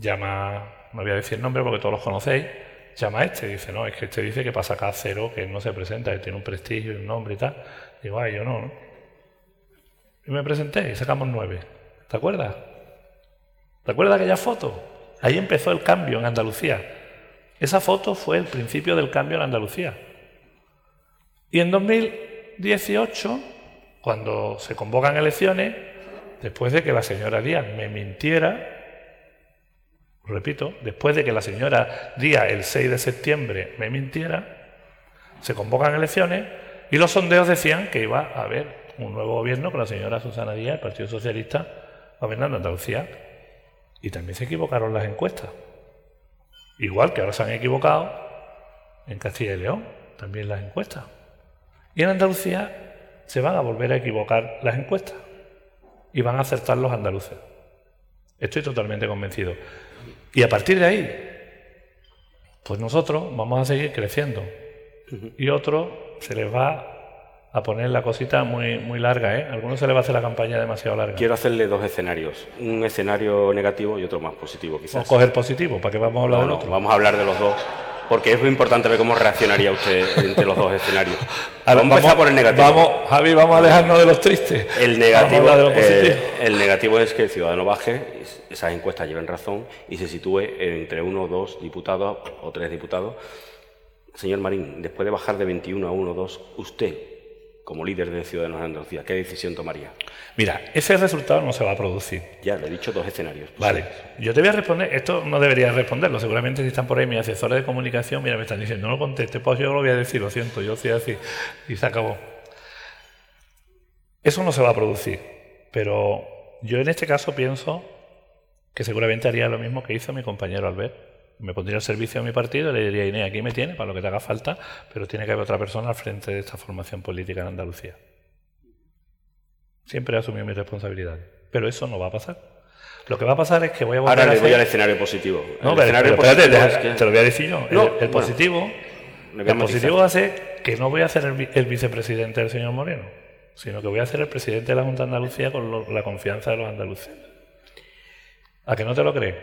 Llama, no voy a decir el nombre porque todos los conocéis, llama a este, dice, no, es que este dice que pasa acá cero, que no se presenta, que tiene un prestigio y un nombre y tal. Digo, ay, yo no, ¿no? Y me presenté y sacamos nueve. ¿Te acuerdas? ¿Te acuerdas aquella foto? Ahí empezó el cambio en Andalucía. Esa foto fue el principio del cambio en Andalucía. Y en 2018, cuando se convocan elecciones, después de que la señora Díaz me mintiera, repito, después de que la señora Díaz el 6 de septiembre me mintiera, se convocan elecciones y los sondeos decían que iba a haber un nuevo gobierno con la señora Susana Díaz, el Partido Socialista, gobernando Andalucía. Y también se equivocaron las encuestas. Igual que ahora se han equivocado en Castilla y León, también las encuestas. Y en Andalucía se van a volver a equivocar las encuestas y van a acertar los andaluces. Estoy totalmente convencido. Y a partir de ahí, pues nosotros vamos a seguir creciendo. Y otros se les va a poner la cosita muy, muy larga, ¿eh? A algunos se le va a hacer la campaña demasiado larga. Quiero hacerle dos escenarios, un escenario negativo y otro más positivo, quizás. Vamos a coger positivo, ¿para qué vamos a hablar del otro? Vamos a hablar de los dos, porque es muy importante ver cómo reaccionaría usted entre los dos escenarios. (laughs) vamos, a empezar por el negativo. Vamos, Javi, vamos a dejarnos de los tristes. El negativo, eh, el negativo es que el ciudadano baje, esas encuestas lleven razón y se sitúe entre uno o dos diputados o tres diputados. Señor Marín, después de bajar de 21 a 1 o 2, usted como líder de Ciudadanos de Andalucía, ¿qué decisión tomaría? Mira, ese resultado no se va a producir. Ya, le he dicho dos escenarios. Vale, yo te voy a responder, esto no debería responderlo, seguramente si están por ahí mis asesores de comunicación, mira, me están diciendo, no lo conteste, pues yo lo voy a decir, lo siento, yo soy así, y se acabó. Eso no se va a producir, pero yo en este caso pienso que seguramente haría lo mismo que hizo mi compañero Albert me pondría al servicio de mi partido y le diría, Inés, aquí me tiene para lo que te haga falta, pero tiene que haber otra persona al frente de esta formación política en Andalucía. Siempre he asumido mis responsabilidades. Pero eso no va a pasar. Lo que va a pasar es que voy a volver Ahora le voy al escenario positivo. No, pero, escenario positivo te lo voy a decir yo. el, positivo, el positivo va a ser que no voy a ser el, vicepresidente del señor Moreno, sino que voy a ser el presidente de la Junta de Andalucía con la confianza de los andaluces. ¿A que no te lo crees?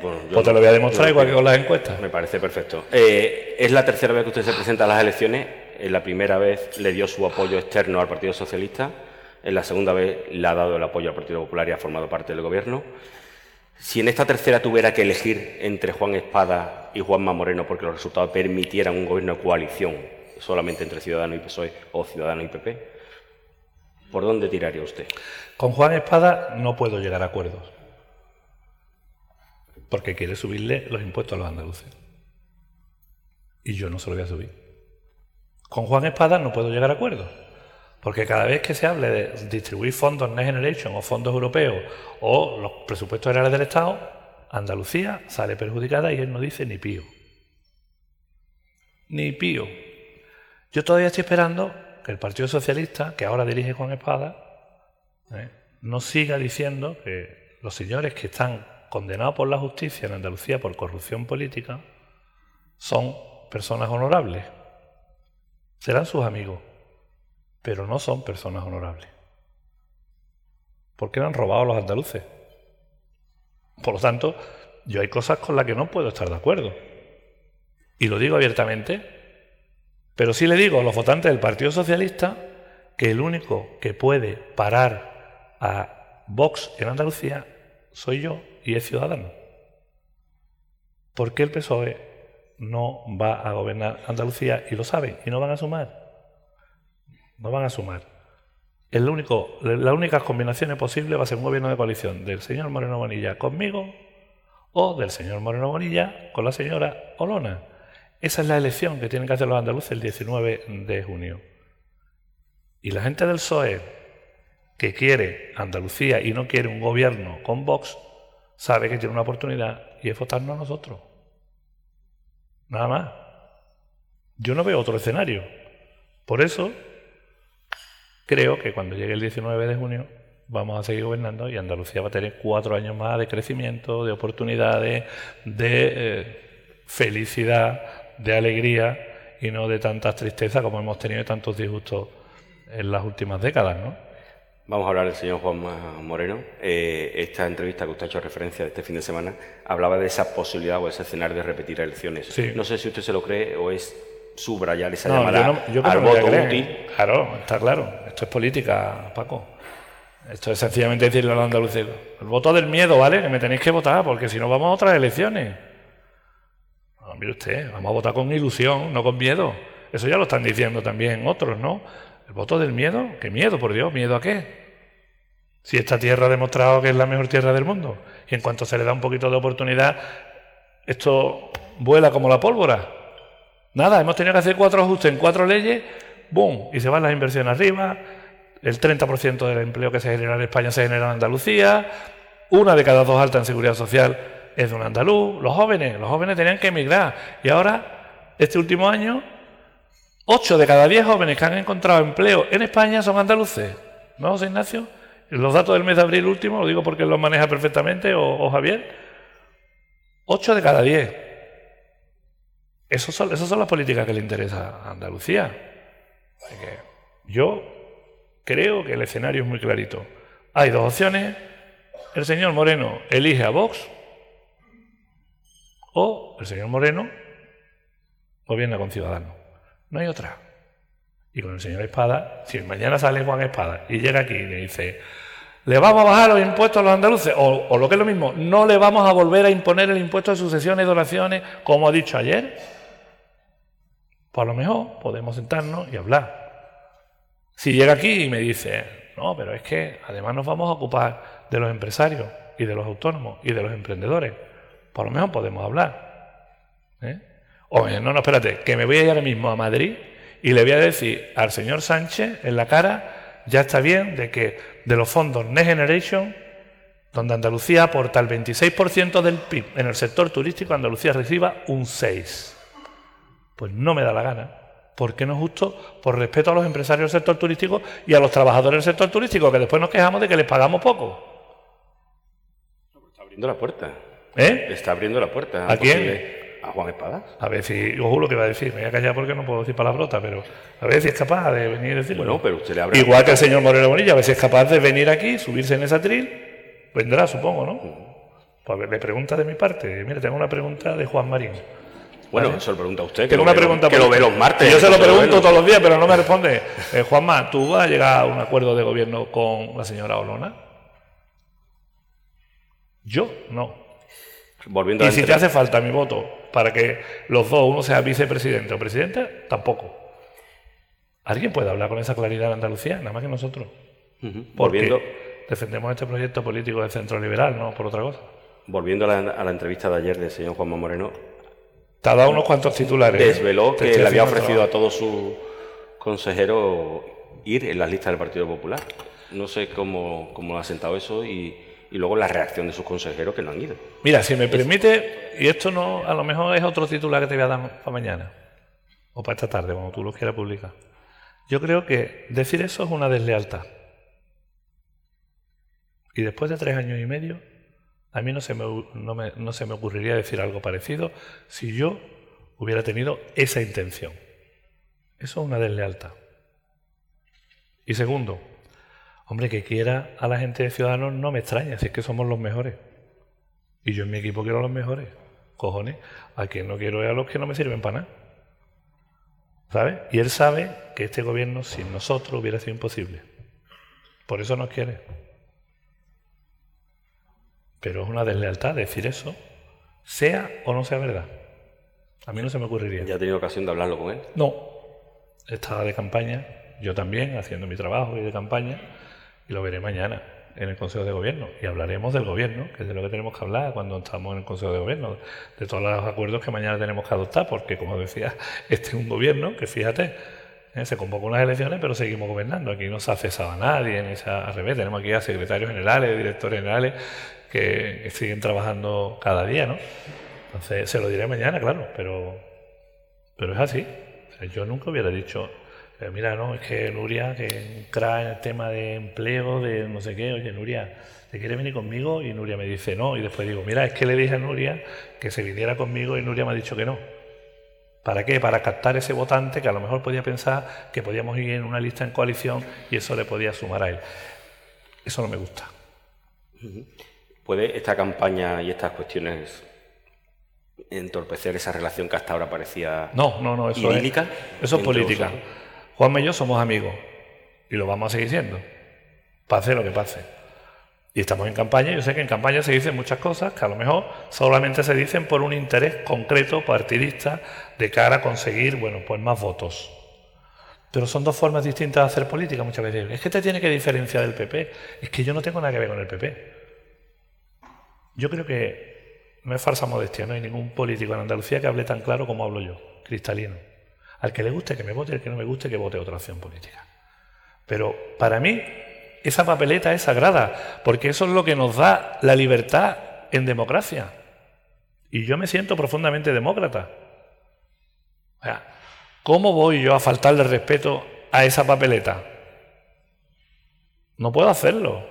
pues te lo voy a demostrar igual que con las encuestas. Me parece perfecto. Eh, es la tercera vez que usted se presenta a las elecciones. En la primera vez le dio su apoyo externo al Partido Socialista. En la segunda vez le ha dado el apoyo al Partido Popular y ha formado parte del Gobierno. Si en esta tercera tuviera que elegir entre Juan Espada y Juanma Moreno porque los resultados permitieran un gobierno de coalición solamente entre Ciudadanos y PSOE o Ciudadanos y PP, ¿por dónde tiraría usted? Con Juan Espada no puedo llegar a acuerdos porque quiere subirle los impuestos a los andaluces. Y yo no se lo voy a subir. Con Juan Espada no puedo llegar a acuerdos. Porque cada vez que se hable de distribuir fondos Next Generation o fondos europeos o los presupuestos generales del Estado, Andalucía sale perjudicada y él no dice ni pío. Ni pío. Yo todavía estoy esperando que el Partido Socialista, que ahora dirige Juan Espada, ¿eh? no siga diciendo que los señores que están condenados por la justicia en Andalucía por corrupción política son personas honorables. Serán sus amigos, pero no son personas honorables. Porque han robado a los andaluces. Por lo tanto, yo hay cosas con las que no puedo estar de acuerdo. Y lo digo abiertamente. Pero sí le digo a los votantes del Partido Socialista que el único que puede parar a Vox en Andalucía soy yo y es ciudadano. ¿Por qué el PSOE no va a gobernar Andalucía y lo saben y no van a sumar? No van a sumar. El único, las únicas combinaciones posibles va a ser un gobierno de coalición del señor Moreno Bonilla conmigo o del señor Moreno Bonilla con la señora Olona. Esa es la elección que tienen que hacer los andaluces el 19 de junio. Y la gente del PSOE que quiere Andalucía y no quiere un gobierno con Vox, sabe que tiene una oportunidad y es votarnos a nosotros. Nada más. Yo no veo otro escenario. Por eso creo que cuando llegue el 19 de junio vamos a seguir gobernando y Andalucía va a tener cuatro años más de crecimiento, de oportunidades, de eh, felicidad, de alegría y no de tantas tristezas como hemos tenido tantos disgustos en las últimas décadas, ¿no? Vamos a hablar del señor Juan Moreno. Eh, esta entrevista que usted ha hecho referencia de este fin de semana hablaba de esa posibilidad o ese escenario de repetir elecciones. No sé si usted se lo cree o es subrayar esa llamada yo al voto útil. Claro, está claro. Esto es política, Paco. Esto es sencillamente decirle a los andaluces, el voto del miedo, ¿vale? Que me tenéis que votar, porque si no vamos a otras elecciones. mire usted, vamos a votar con ilusión, no con miedo. Eso ya lo están diciendo también otros, ¿no? El voto del miedo, ¿qué miedo, por Dios? ¿Miedo a qué? Si esta tierra ha demostrado que es la mejor tierra del mundo y en cuanto se le da un poquito de oportunidad, esto vuela como la pólvora. Nada, hemos tenido que hacer cuatro ajustes en cuatro leyes, ¡boom! Y se van las inversiones arriba, el 30% del empleo que se genera en España se genera en Andalucía, una de cada dos altas en seguridad social es de un andaluz, los jóvenes, los jóvenes tenían que emigrar y ahora, este último año, 8 de cada 10 jóvenes que han encontrado empleo en España son andaluces. ¿No, José Ignacio? Los datos del mes de abril último, lo digo porque los maneja perfectamente, o, Javier. 8 de cada 10. Esas son, son las políticas que le interesa a Andalucía. yo creo que el escenario es muy clarito. Hay dos opciones. El señor Moreno elige a Vox o el señor Moreno gobierna con Ciudadanos. No hay otra. Y con el señor Espada, si mañana sale Juan Espada y llega aquí y le dice, le vamos a bajar los impuestos a los andaluces, o, lo que es lo mismo, no le vamos a volver a imponer el impuesto de sucesiones y donaciones, como ha dicho ayer, pues a lo mejor podemos sentarnos y hablar. Si llega aquí y me dice, no, pero es que además nos vamos a ocupar de los empresarios y de los autónomos y de los emprendedores, por pues lo mejor podemos hablar. ¿eh? Oye, no, no, espérate, que me voy a ir ahora mismo a Madrid y le voy a decir al señor Sánchez en la cara, ya está bien de que de los fondos Next Generation, donde Andalucía aporta el 26% del PIB en el sector turístico, Andalucía reciba un 6%. Pues no me da la gana. porque no es justo? Por respeto a los empresarios del sector turístico y a los trabajadores del sector turístico, que después nos quejamos de que les pagamos poco. Está abriendo la puerta. ¿Eh? Está abriendo la puerta. ¿A quién? A Juan Espadas. A ver si, ojo lo que va a decir, me voy a callar porque no puedo decir palabrota, pero a ver si es capaz de venir a decirlo. Bueno, pero usted le abre Igual que el señor Moreno Bonilla, a ver si es capaz de venir aquí, subirse en esa tril, vendrá, supongo, ¿no? Pues me pregunta de mi parte. Mire, tengo una pregunta de Juan Marín. Bueno, eso lo pregunta usted. Que, una pregunta que lo ve los martes. Yo se lo pregunto todos los días, pero no me responde. Eh, Juanma, ¿tú vas a llegar a un acuerdo de gobierno con la señora Olona? Yo no. Volviendo y si te hace falta mi voto para que los dos, uno sea vicepresidente o presidente, tampoco. ¿Alguien puede hablar con esa claridad en Andalucía? Nada más que nosotros. Volviendo... defendemos este proyecto político de centro liberal, no por otra cosa. Volviendo a la, entrevista de ayer del señor Juanma Moreno. Te ha dado unos cuantos titulares. ¿eh? Desveló que le había ofrecido a todos sus consejeros ir en las listas del Partido Popular. No sé cómo, cómo ha sentado eso y y luego la reacción de sus consejeros que no han ido. Mira, si me permite, y esto no, a lo mejor es otro titular que te voy a dar para mañana, o para esta tarde, cuando tú lo quieras publicar. Yo creo que decir eso es una deslealtad. Y después de tres años y medio, a mí no se me, no, no se me ocurriría decir algo parecido si yo hubiera tenido esa intención. Eso es una deslealtad. Y segundo, Hombre, que quiera a la gente de Ciudadanos no me extraña, si es que somos los mejores. Y yo en mi equipo quiero a los mejores. Cojones, a quien no quiero es a los que no me sirven para nada. ¿Sabes? Y él sabe que este gobierno sin nosotros hubiera sido imposible. Por eso nos quiere. Pero es una deslealtad decir eso, sea o no sea verdad. A mí no se me ocurriría. ¿Ya ha tenido ocasión de hablarlo con él? No. Estaba de campaña, yo también, haciendo mi trabajo y de campaña y lo veré mañana en el Consejo de Gobierno y hablaremos del Gobierno, que es de lo que tenemos que hablar cuando estamos en el Consejo de Gobierno, de todos los acuerdos que mañana tenemos que adoptar, porque como decía, (laughs) este es un Gobierno que fíjate, ¿eh? Se convocó unas elecciones, pero seguimos gobernando. Aquí no se ha cesado a nadie, ni se ha, al revés. Tenemos aquí a secretarios generales, directores generales, que, siguen trabajando cada día, ¿no? Entonces, se lo diré mañana, claro, pero, pero es así. yo nunca hubiera dicho, eh, mira, no, es que Nuria, que entra en el tema de empleo, de no sé qué, oye, Nuria, ¿te quiere venir conmigo? Y Nuria me dice no. Y después digo, mira, es que le dije a Nuria que se viniera conmigo y Nuria me ha dicho que no. ¿Para qué? Para captar ese votante que a lo mejor podía pensar que podíamos ir en una lista en coalición y eso le podía sumar a él. Eso no me gusta. ¿Puede esta campaña y estas cuestiones entorpecer esa relación que hasta ahora parecía no, no, no, eso idílica? Es, eso es política. Juanma y yo somos amigos y lo vamos a seguir siendo, pase lo que pase. Y estamos en campaña, yo sé que en campaña se dicen muchas cosas que a lo mejor solamente se dicen por un interés concreto partidista de cara a conseguir, bueno, pues más votos. Pero son dos formas distintas de hacer política muchas veces. Es que te tiene que diferenciar del PP. Es que yo no tengo nada que ver con el PP. Yo creo que no es falsa modestia, no hay ningún político en Andalucía que hable tan claro como hablo yo, cristalino. Al que le guste que me vote, al que no me guste que vote otra opción política. Pero para mí esa papeleta es sagrada, porque eso es lo que nos da la libertad en democracia. Y yo me siento profundamente demócrata. O sea, ¿cómo voy yo a faltarle respeto a esa papeleta? No puedo hacerlo.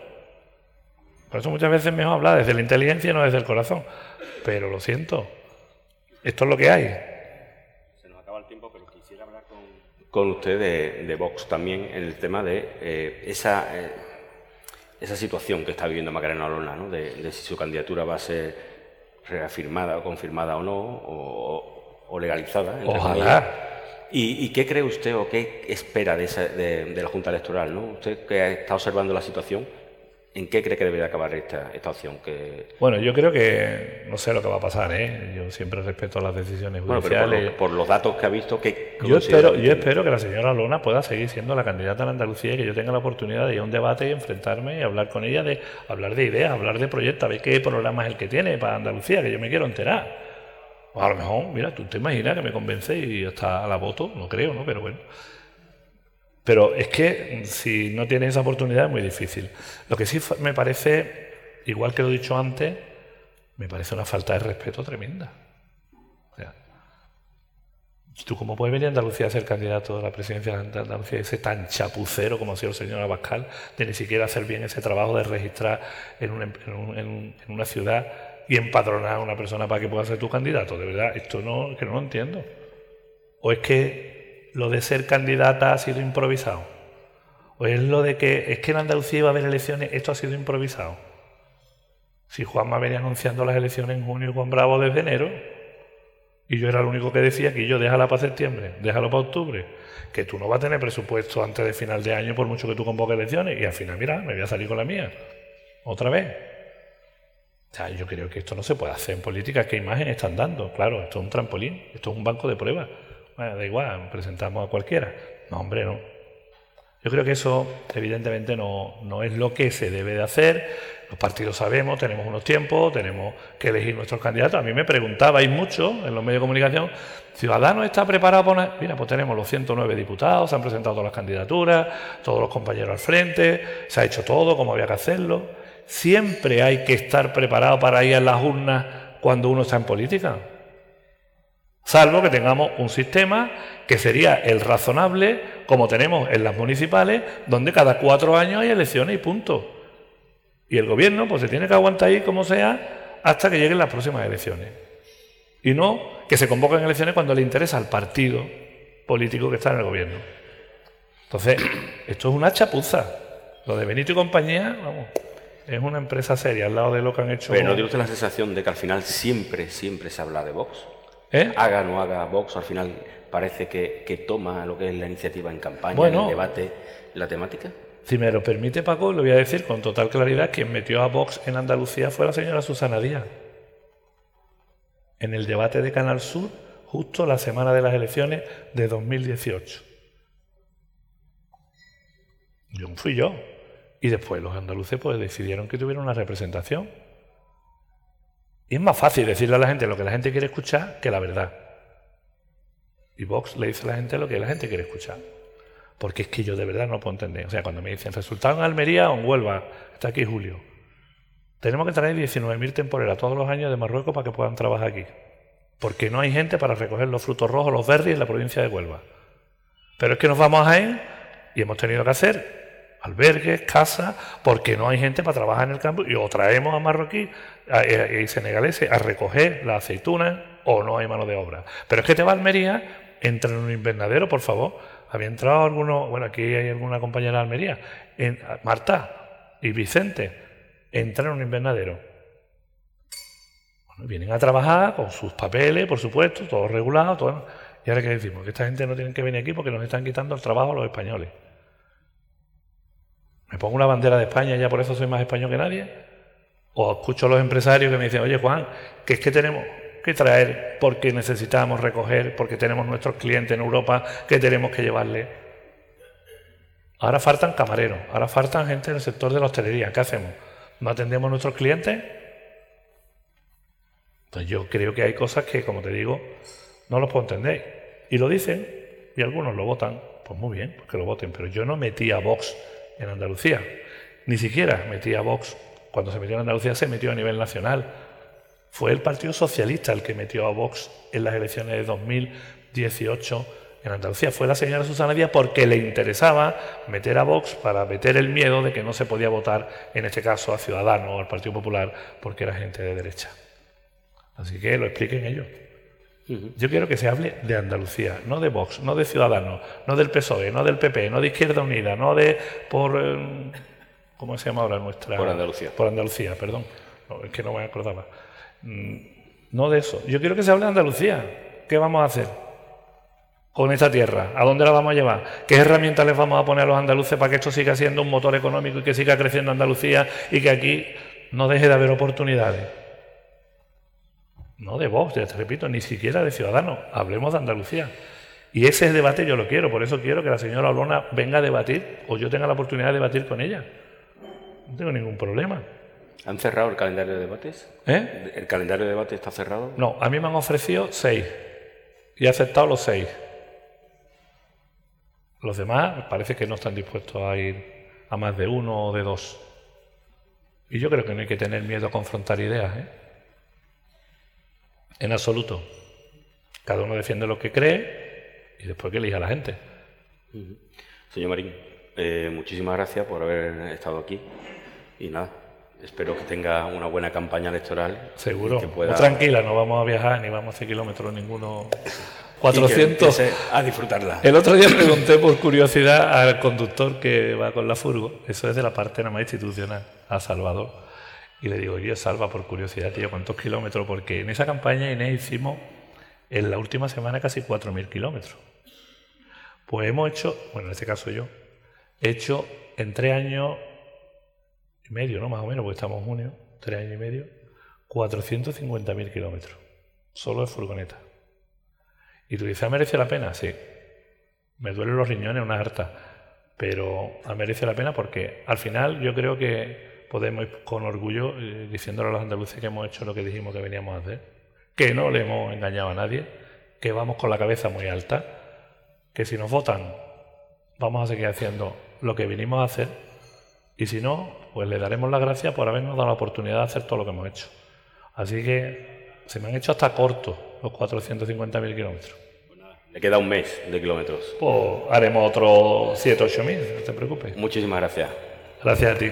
Por eso muchas veces mejor hablar desde la inteligencia no desde el corazón. Pero lo siento. Esto es lo que hay. Se nos acaba el tiempo, pero quisiera hablar con, usted de, Vox también en el tema de eh, esa eh, esa situación que está viviendo Macarena Olona, ¿no? de, si su candidatura va a ser reafirmada o confirmada o no, o, legalizada. Ojalá. ¿Y, qué cree usted o qué espera de, de, la Junta Electoral? ¿no? Usted que está observando la situación, ¿En qué cree que debería acabar esta, esta opción? Que... Bueno, yo creo que no sé lo que va a pasar, ¿eh? Yo siempre respeto las decisiones judiciales. por, los datos que ha visto, que yo espero, yo espero que la señora Lona pueda seguir siendo la candidata a la Andalucía y que yo tenga la oportunidad de ir a un debate y enfrentarme y hablar con ella, de hablar de ideas, hablar de proyectos, a ver qué programa es el que tiene para Andalucía, que yo me quiero enterar. O a lo mejor, mira, tú te imaginas que me convence y hasta la voto, no creo, ¿no? Pero bueno. Pero es que si no tienes esa oportunidad es muy difícil. Lo que sí me parece, igual que lo he dicho antes, me parece una falta de respeto tremenda. O sea, ¿Tú cómo puedes venir a Andalucía a ser candidato a la presidencia de Andalucía ese tan chapucero como ha sido el señor Abascal, de ni siquiera hacer bien ese trabajo de registrar en, en una ciudad y empadronar a una persona para que pueda ser tu candidato? De verdad, esto no, que no lo entiendo. ¿O es que lo de ser candidata ha sido improvisado? ¿O es lo de que es que en Andalucía iba a haber elecciones, esto ha sido improvisado? Si Juanma venía anunciando las elecciones en junio con Bravo desde enero, y yo era el único que decía que yo déjala para septiembre, déjalo para octubre, que tú no vas a tener presupuesto antes de final de año por mucho que tú convoques elecciones, y al final, mira, me voy a salir con la mía, otra vez. O sea, yo creo que esto no se puede hacer en política. ¿Qué imagen están dando? Claro, esto es un trampolín, esto es un banco de pruebas. Bueno, da igual, presentamos a cualquiera. No, hombre, no. Yo creo que eso, evidentemente, no, no es lo que se debe de hacer. Los partidos sabemos, tenemos unos tiempos, tenemos que elegir nuestros candidatos. A mí me preguntabais mucho en los medios de comunicación, ¿Ciudadanos está preparado para...? Mira, pues tenemos los 109 diputados, se han presentado todas las candidaturas, todos los compañeros al frente, se ha hecho todo como había que hacerlo. Siempre hay que estar preparado para ir a las urnas cuando uno está en política. Salvo que tengamos un sistema que sería el razonable, como tenemos en las municipales, donde cada cuatro años hay elecciones y punto. Y el gobierno pues se tiene que aguantar ahí como sea hasta que lleguen las próximas elecciones. Y no que se convoquen elecciones cuando le interesa al partido político que está en el gobierno. Entonces, esto es una chapuza. Lo de Benito y compañía, vamos, es una empresa seria al lado de lo que han hecho. Pero no tiene usted la sensación de que al final siempre, siempre se habla de Vox. ¿Eh? haga o no haga Vox, al final parece que, toma lo que es la iniciativa en campaña, en el debate, la temática. Si me lo permite Paco, lo voy a decir con total claridad, quien metió a Vox en Andalucía fue la señora Susana Díaz. En el debate de Canal Sur, justo la semana de las elecciones de 2018. Yo fui yo. Y después los andaluces pues decidieron que tuviera una representación. Y es más fácil decirle a la gente lo que la gente quiere escuchar que la verdad. Y Vox le dice a la gente lo que la gente quiere escuchar. Porque es que yo de verdad no puedo entender. O sea, cuando me dicen resultado en Almería o en Huelva, está aquí Julio. Tenemos que traer 19.000 temporeras todos los años de Marruecos para que puedan trabajar aquí. Porque no hay gente para recoger los frutos rojos, los verdes en la provincia de Huelva. Pero es que nos vamos a ir y hemos tenido que hacer albergues, casas, porque no hay gente para trabajar en el campo y o traemos a marroquí y senegaleses a recoger las aceitunas o no hay mano de obra. Pero es que te va a Almería, entra en un invernadero, por favor. Había entrado alguno, bueno, aquí hay alguna compañera de Almería, en, Marta y Vicente, entran en un invernadero. Vienen a trabajar con sus papeles, por supuesto, todo regulado, todo. ¿Y ahora qué decimos? Que esta gente no tiene que venir aquí porque nos están quitando el trabajo a los españoles. ¿Me pongo una bandera de España ya por eso soy más español que nadie? O escucho a los empresarios que me dicen, oye Juan, que es que tenemos que traer porque necesitamos recoger, porque tenemos nuestros clientes en Europa que tenemos que llevarle. Ahora faltan camareros, ahora faltan gente en el sector de la hostelería. ¿Qué hacemos? ¿No atendemos nuestros clientes? Pues yo creo que hay cosas que, como te digo, no los puedo entender. Y lo dicen, y algunos lo votan. Pues muy bien, pues que lo voten. Pero yo no metí a Vox en Andalucía. Ni siquiera metí a Vox. Cuando se metió en Andalucía se metió a nivel nacional. Fue el Partido Socialista el que metió a Vox en las elecciones de 2018 en Andalucía. Fue la señora Susana Díaz porque le interesaba meter a Vox para meter el miedo de que no se podía votar, en este caso a Ciudadanos o al Partido Popular, porque era gente de derecha. Así que lo expliquen ellos. Yo quiero que se hable de Andalucía, no de Vox, no de Ciudadanos, no del PSOE, no del PP, no de Izquierda Unida, no de por eh, ¿cómo se llama ahora nuestra? Por Andalucía. Por Andalucía, perdón. es que no me acordaba. Mm, no de eso. Yo quiero que se hable de Andalucía. ¿Qué vamos a hacer con esta tierra? ¿A dónde la vamos a llevar? ¿Qué herramientas les vamos a poner a los andaluces para que esto siga siendo un motor económico y que siga creciendo Andalucía y que aquí no deje de haber oportunidades? No de Vox, ya te repito, ni siquiera de Ciudadanos. Hablemos de Andalucía. Y ese debate yo lo quiero, por eso quiero que la señora Olona venga a debatir o yo tenga la oportunidad de debatir con ella. No tengo ningún problema. ¿Han cerrado el calendario de debates? ¿Eh? ¿El calendario de debates está cerrado? No, a mí me han ofrecido seis y he aceptado los seis. Los demás parece que no están dispuestos a ir a más de uno o de dos. Y yo creo que no hay que tener miedo a confrontar ideas. ¿eh? En absoluto. Cada uno defiende lo que cree y después que elija a la gente. Señor Marín, eh, muchísimas gracias por haber estado aquí. Y nada, espero que tenga una buena campaña electoral. Seguro. tranquila, no vamos a viajar ni vamos a hacer kilómetros ninguno. 400. a disfrutarla. El otro día pregunté por curiosidad al conductor que va con la furgo, eso es de la parte nada más institucional, a Salvador y le digo, oye, Salva, por curiosidad, tío, ¿cuántos kilómetros? Porque en esa campaña, Inés, hicimos en la última semana casi 4.000 kilómetros. Pues hemos hecho, bueno, en este caso yo, he hecho en tres años y medio, ¿no? Más o menos, porque estamos en junio, tres años y medio, 450.000 kilómetros, solo de furgoneta. Y tú dices, ¿ha merece la pena? Sí. Me duelen los riñones, una harta, pero merece la pena porque al final yo creo que podemos ir con orgullo eh, diciéndole a los andaluces que hemos hecho lo que dijimos que veníamos a hacer, que no le hemos engañado a nadie, que vamos con la cabeza muy alta, que si nos votan vamos a seguir haciendo lo que vinimos a hacer y si no, pues le daremos las gracias por habernos dado la oportunidad de hacer todo lo que hemos hecho. Así que se me han hecho hasta cortos los 450.000 kilómetros. Le queda un mes de kilómetros. Pues haremos otros 7 o 8.000, no te preocupes. Muchísimas gracias. Gracias a ti.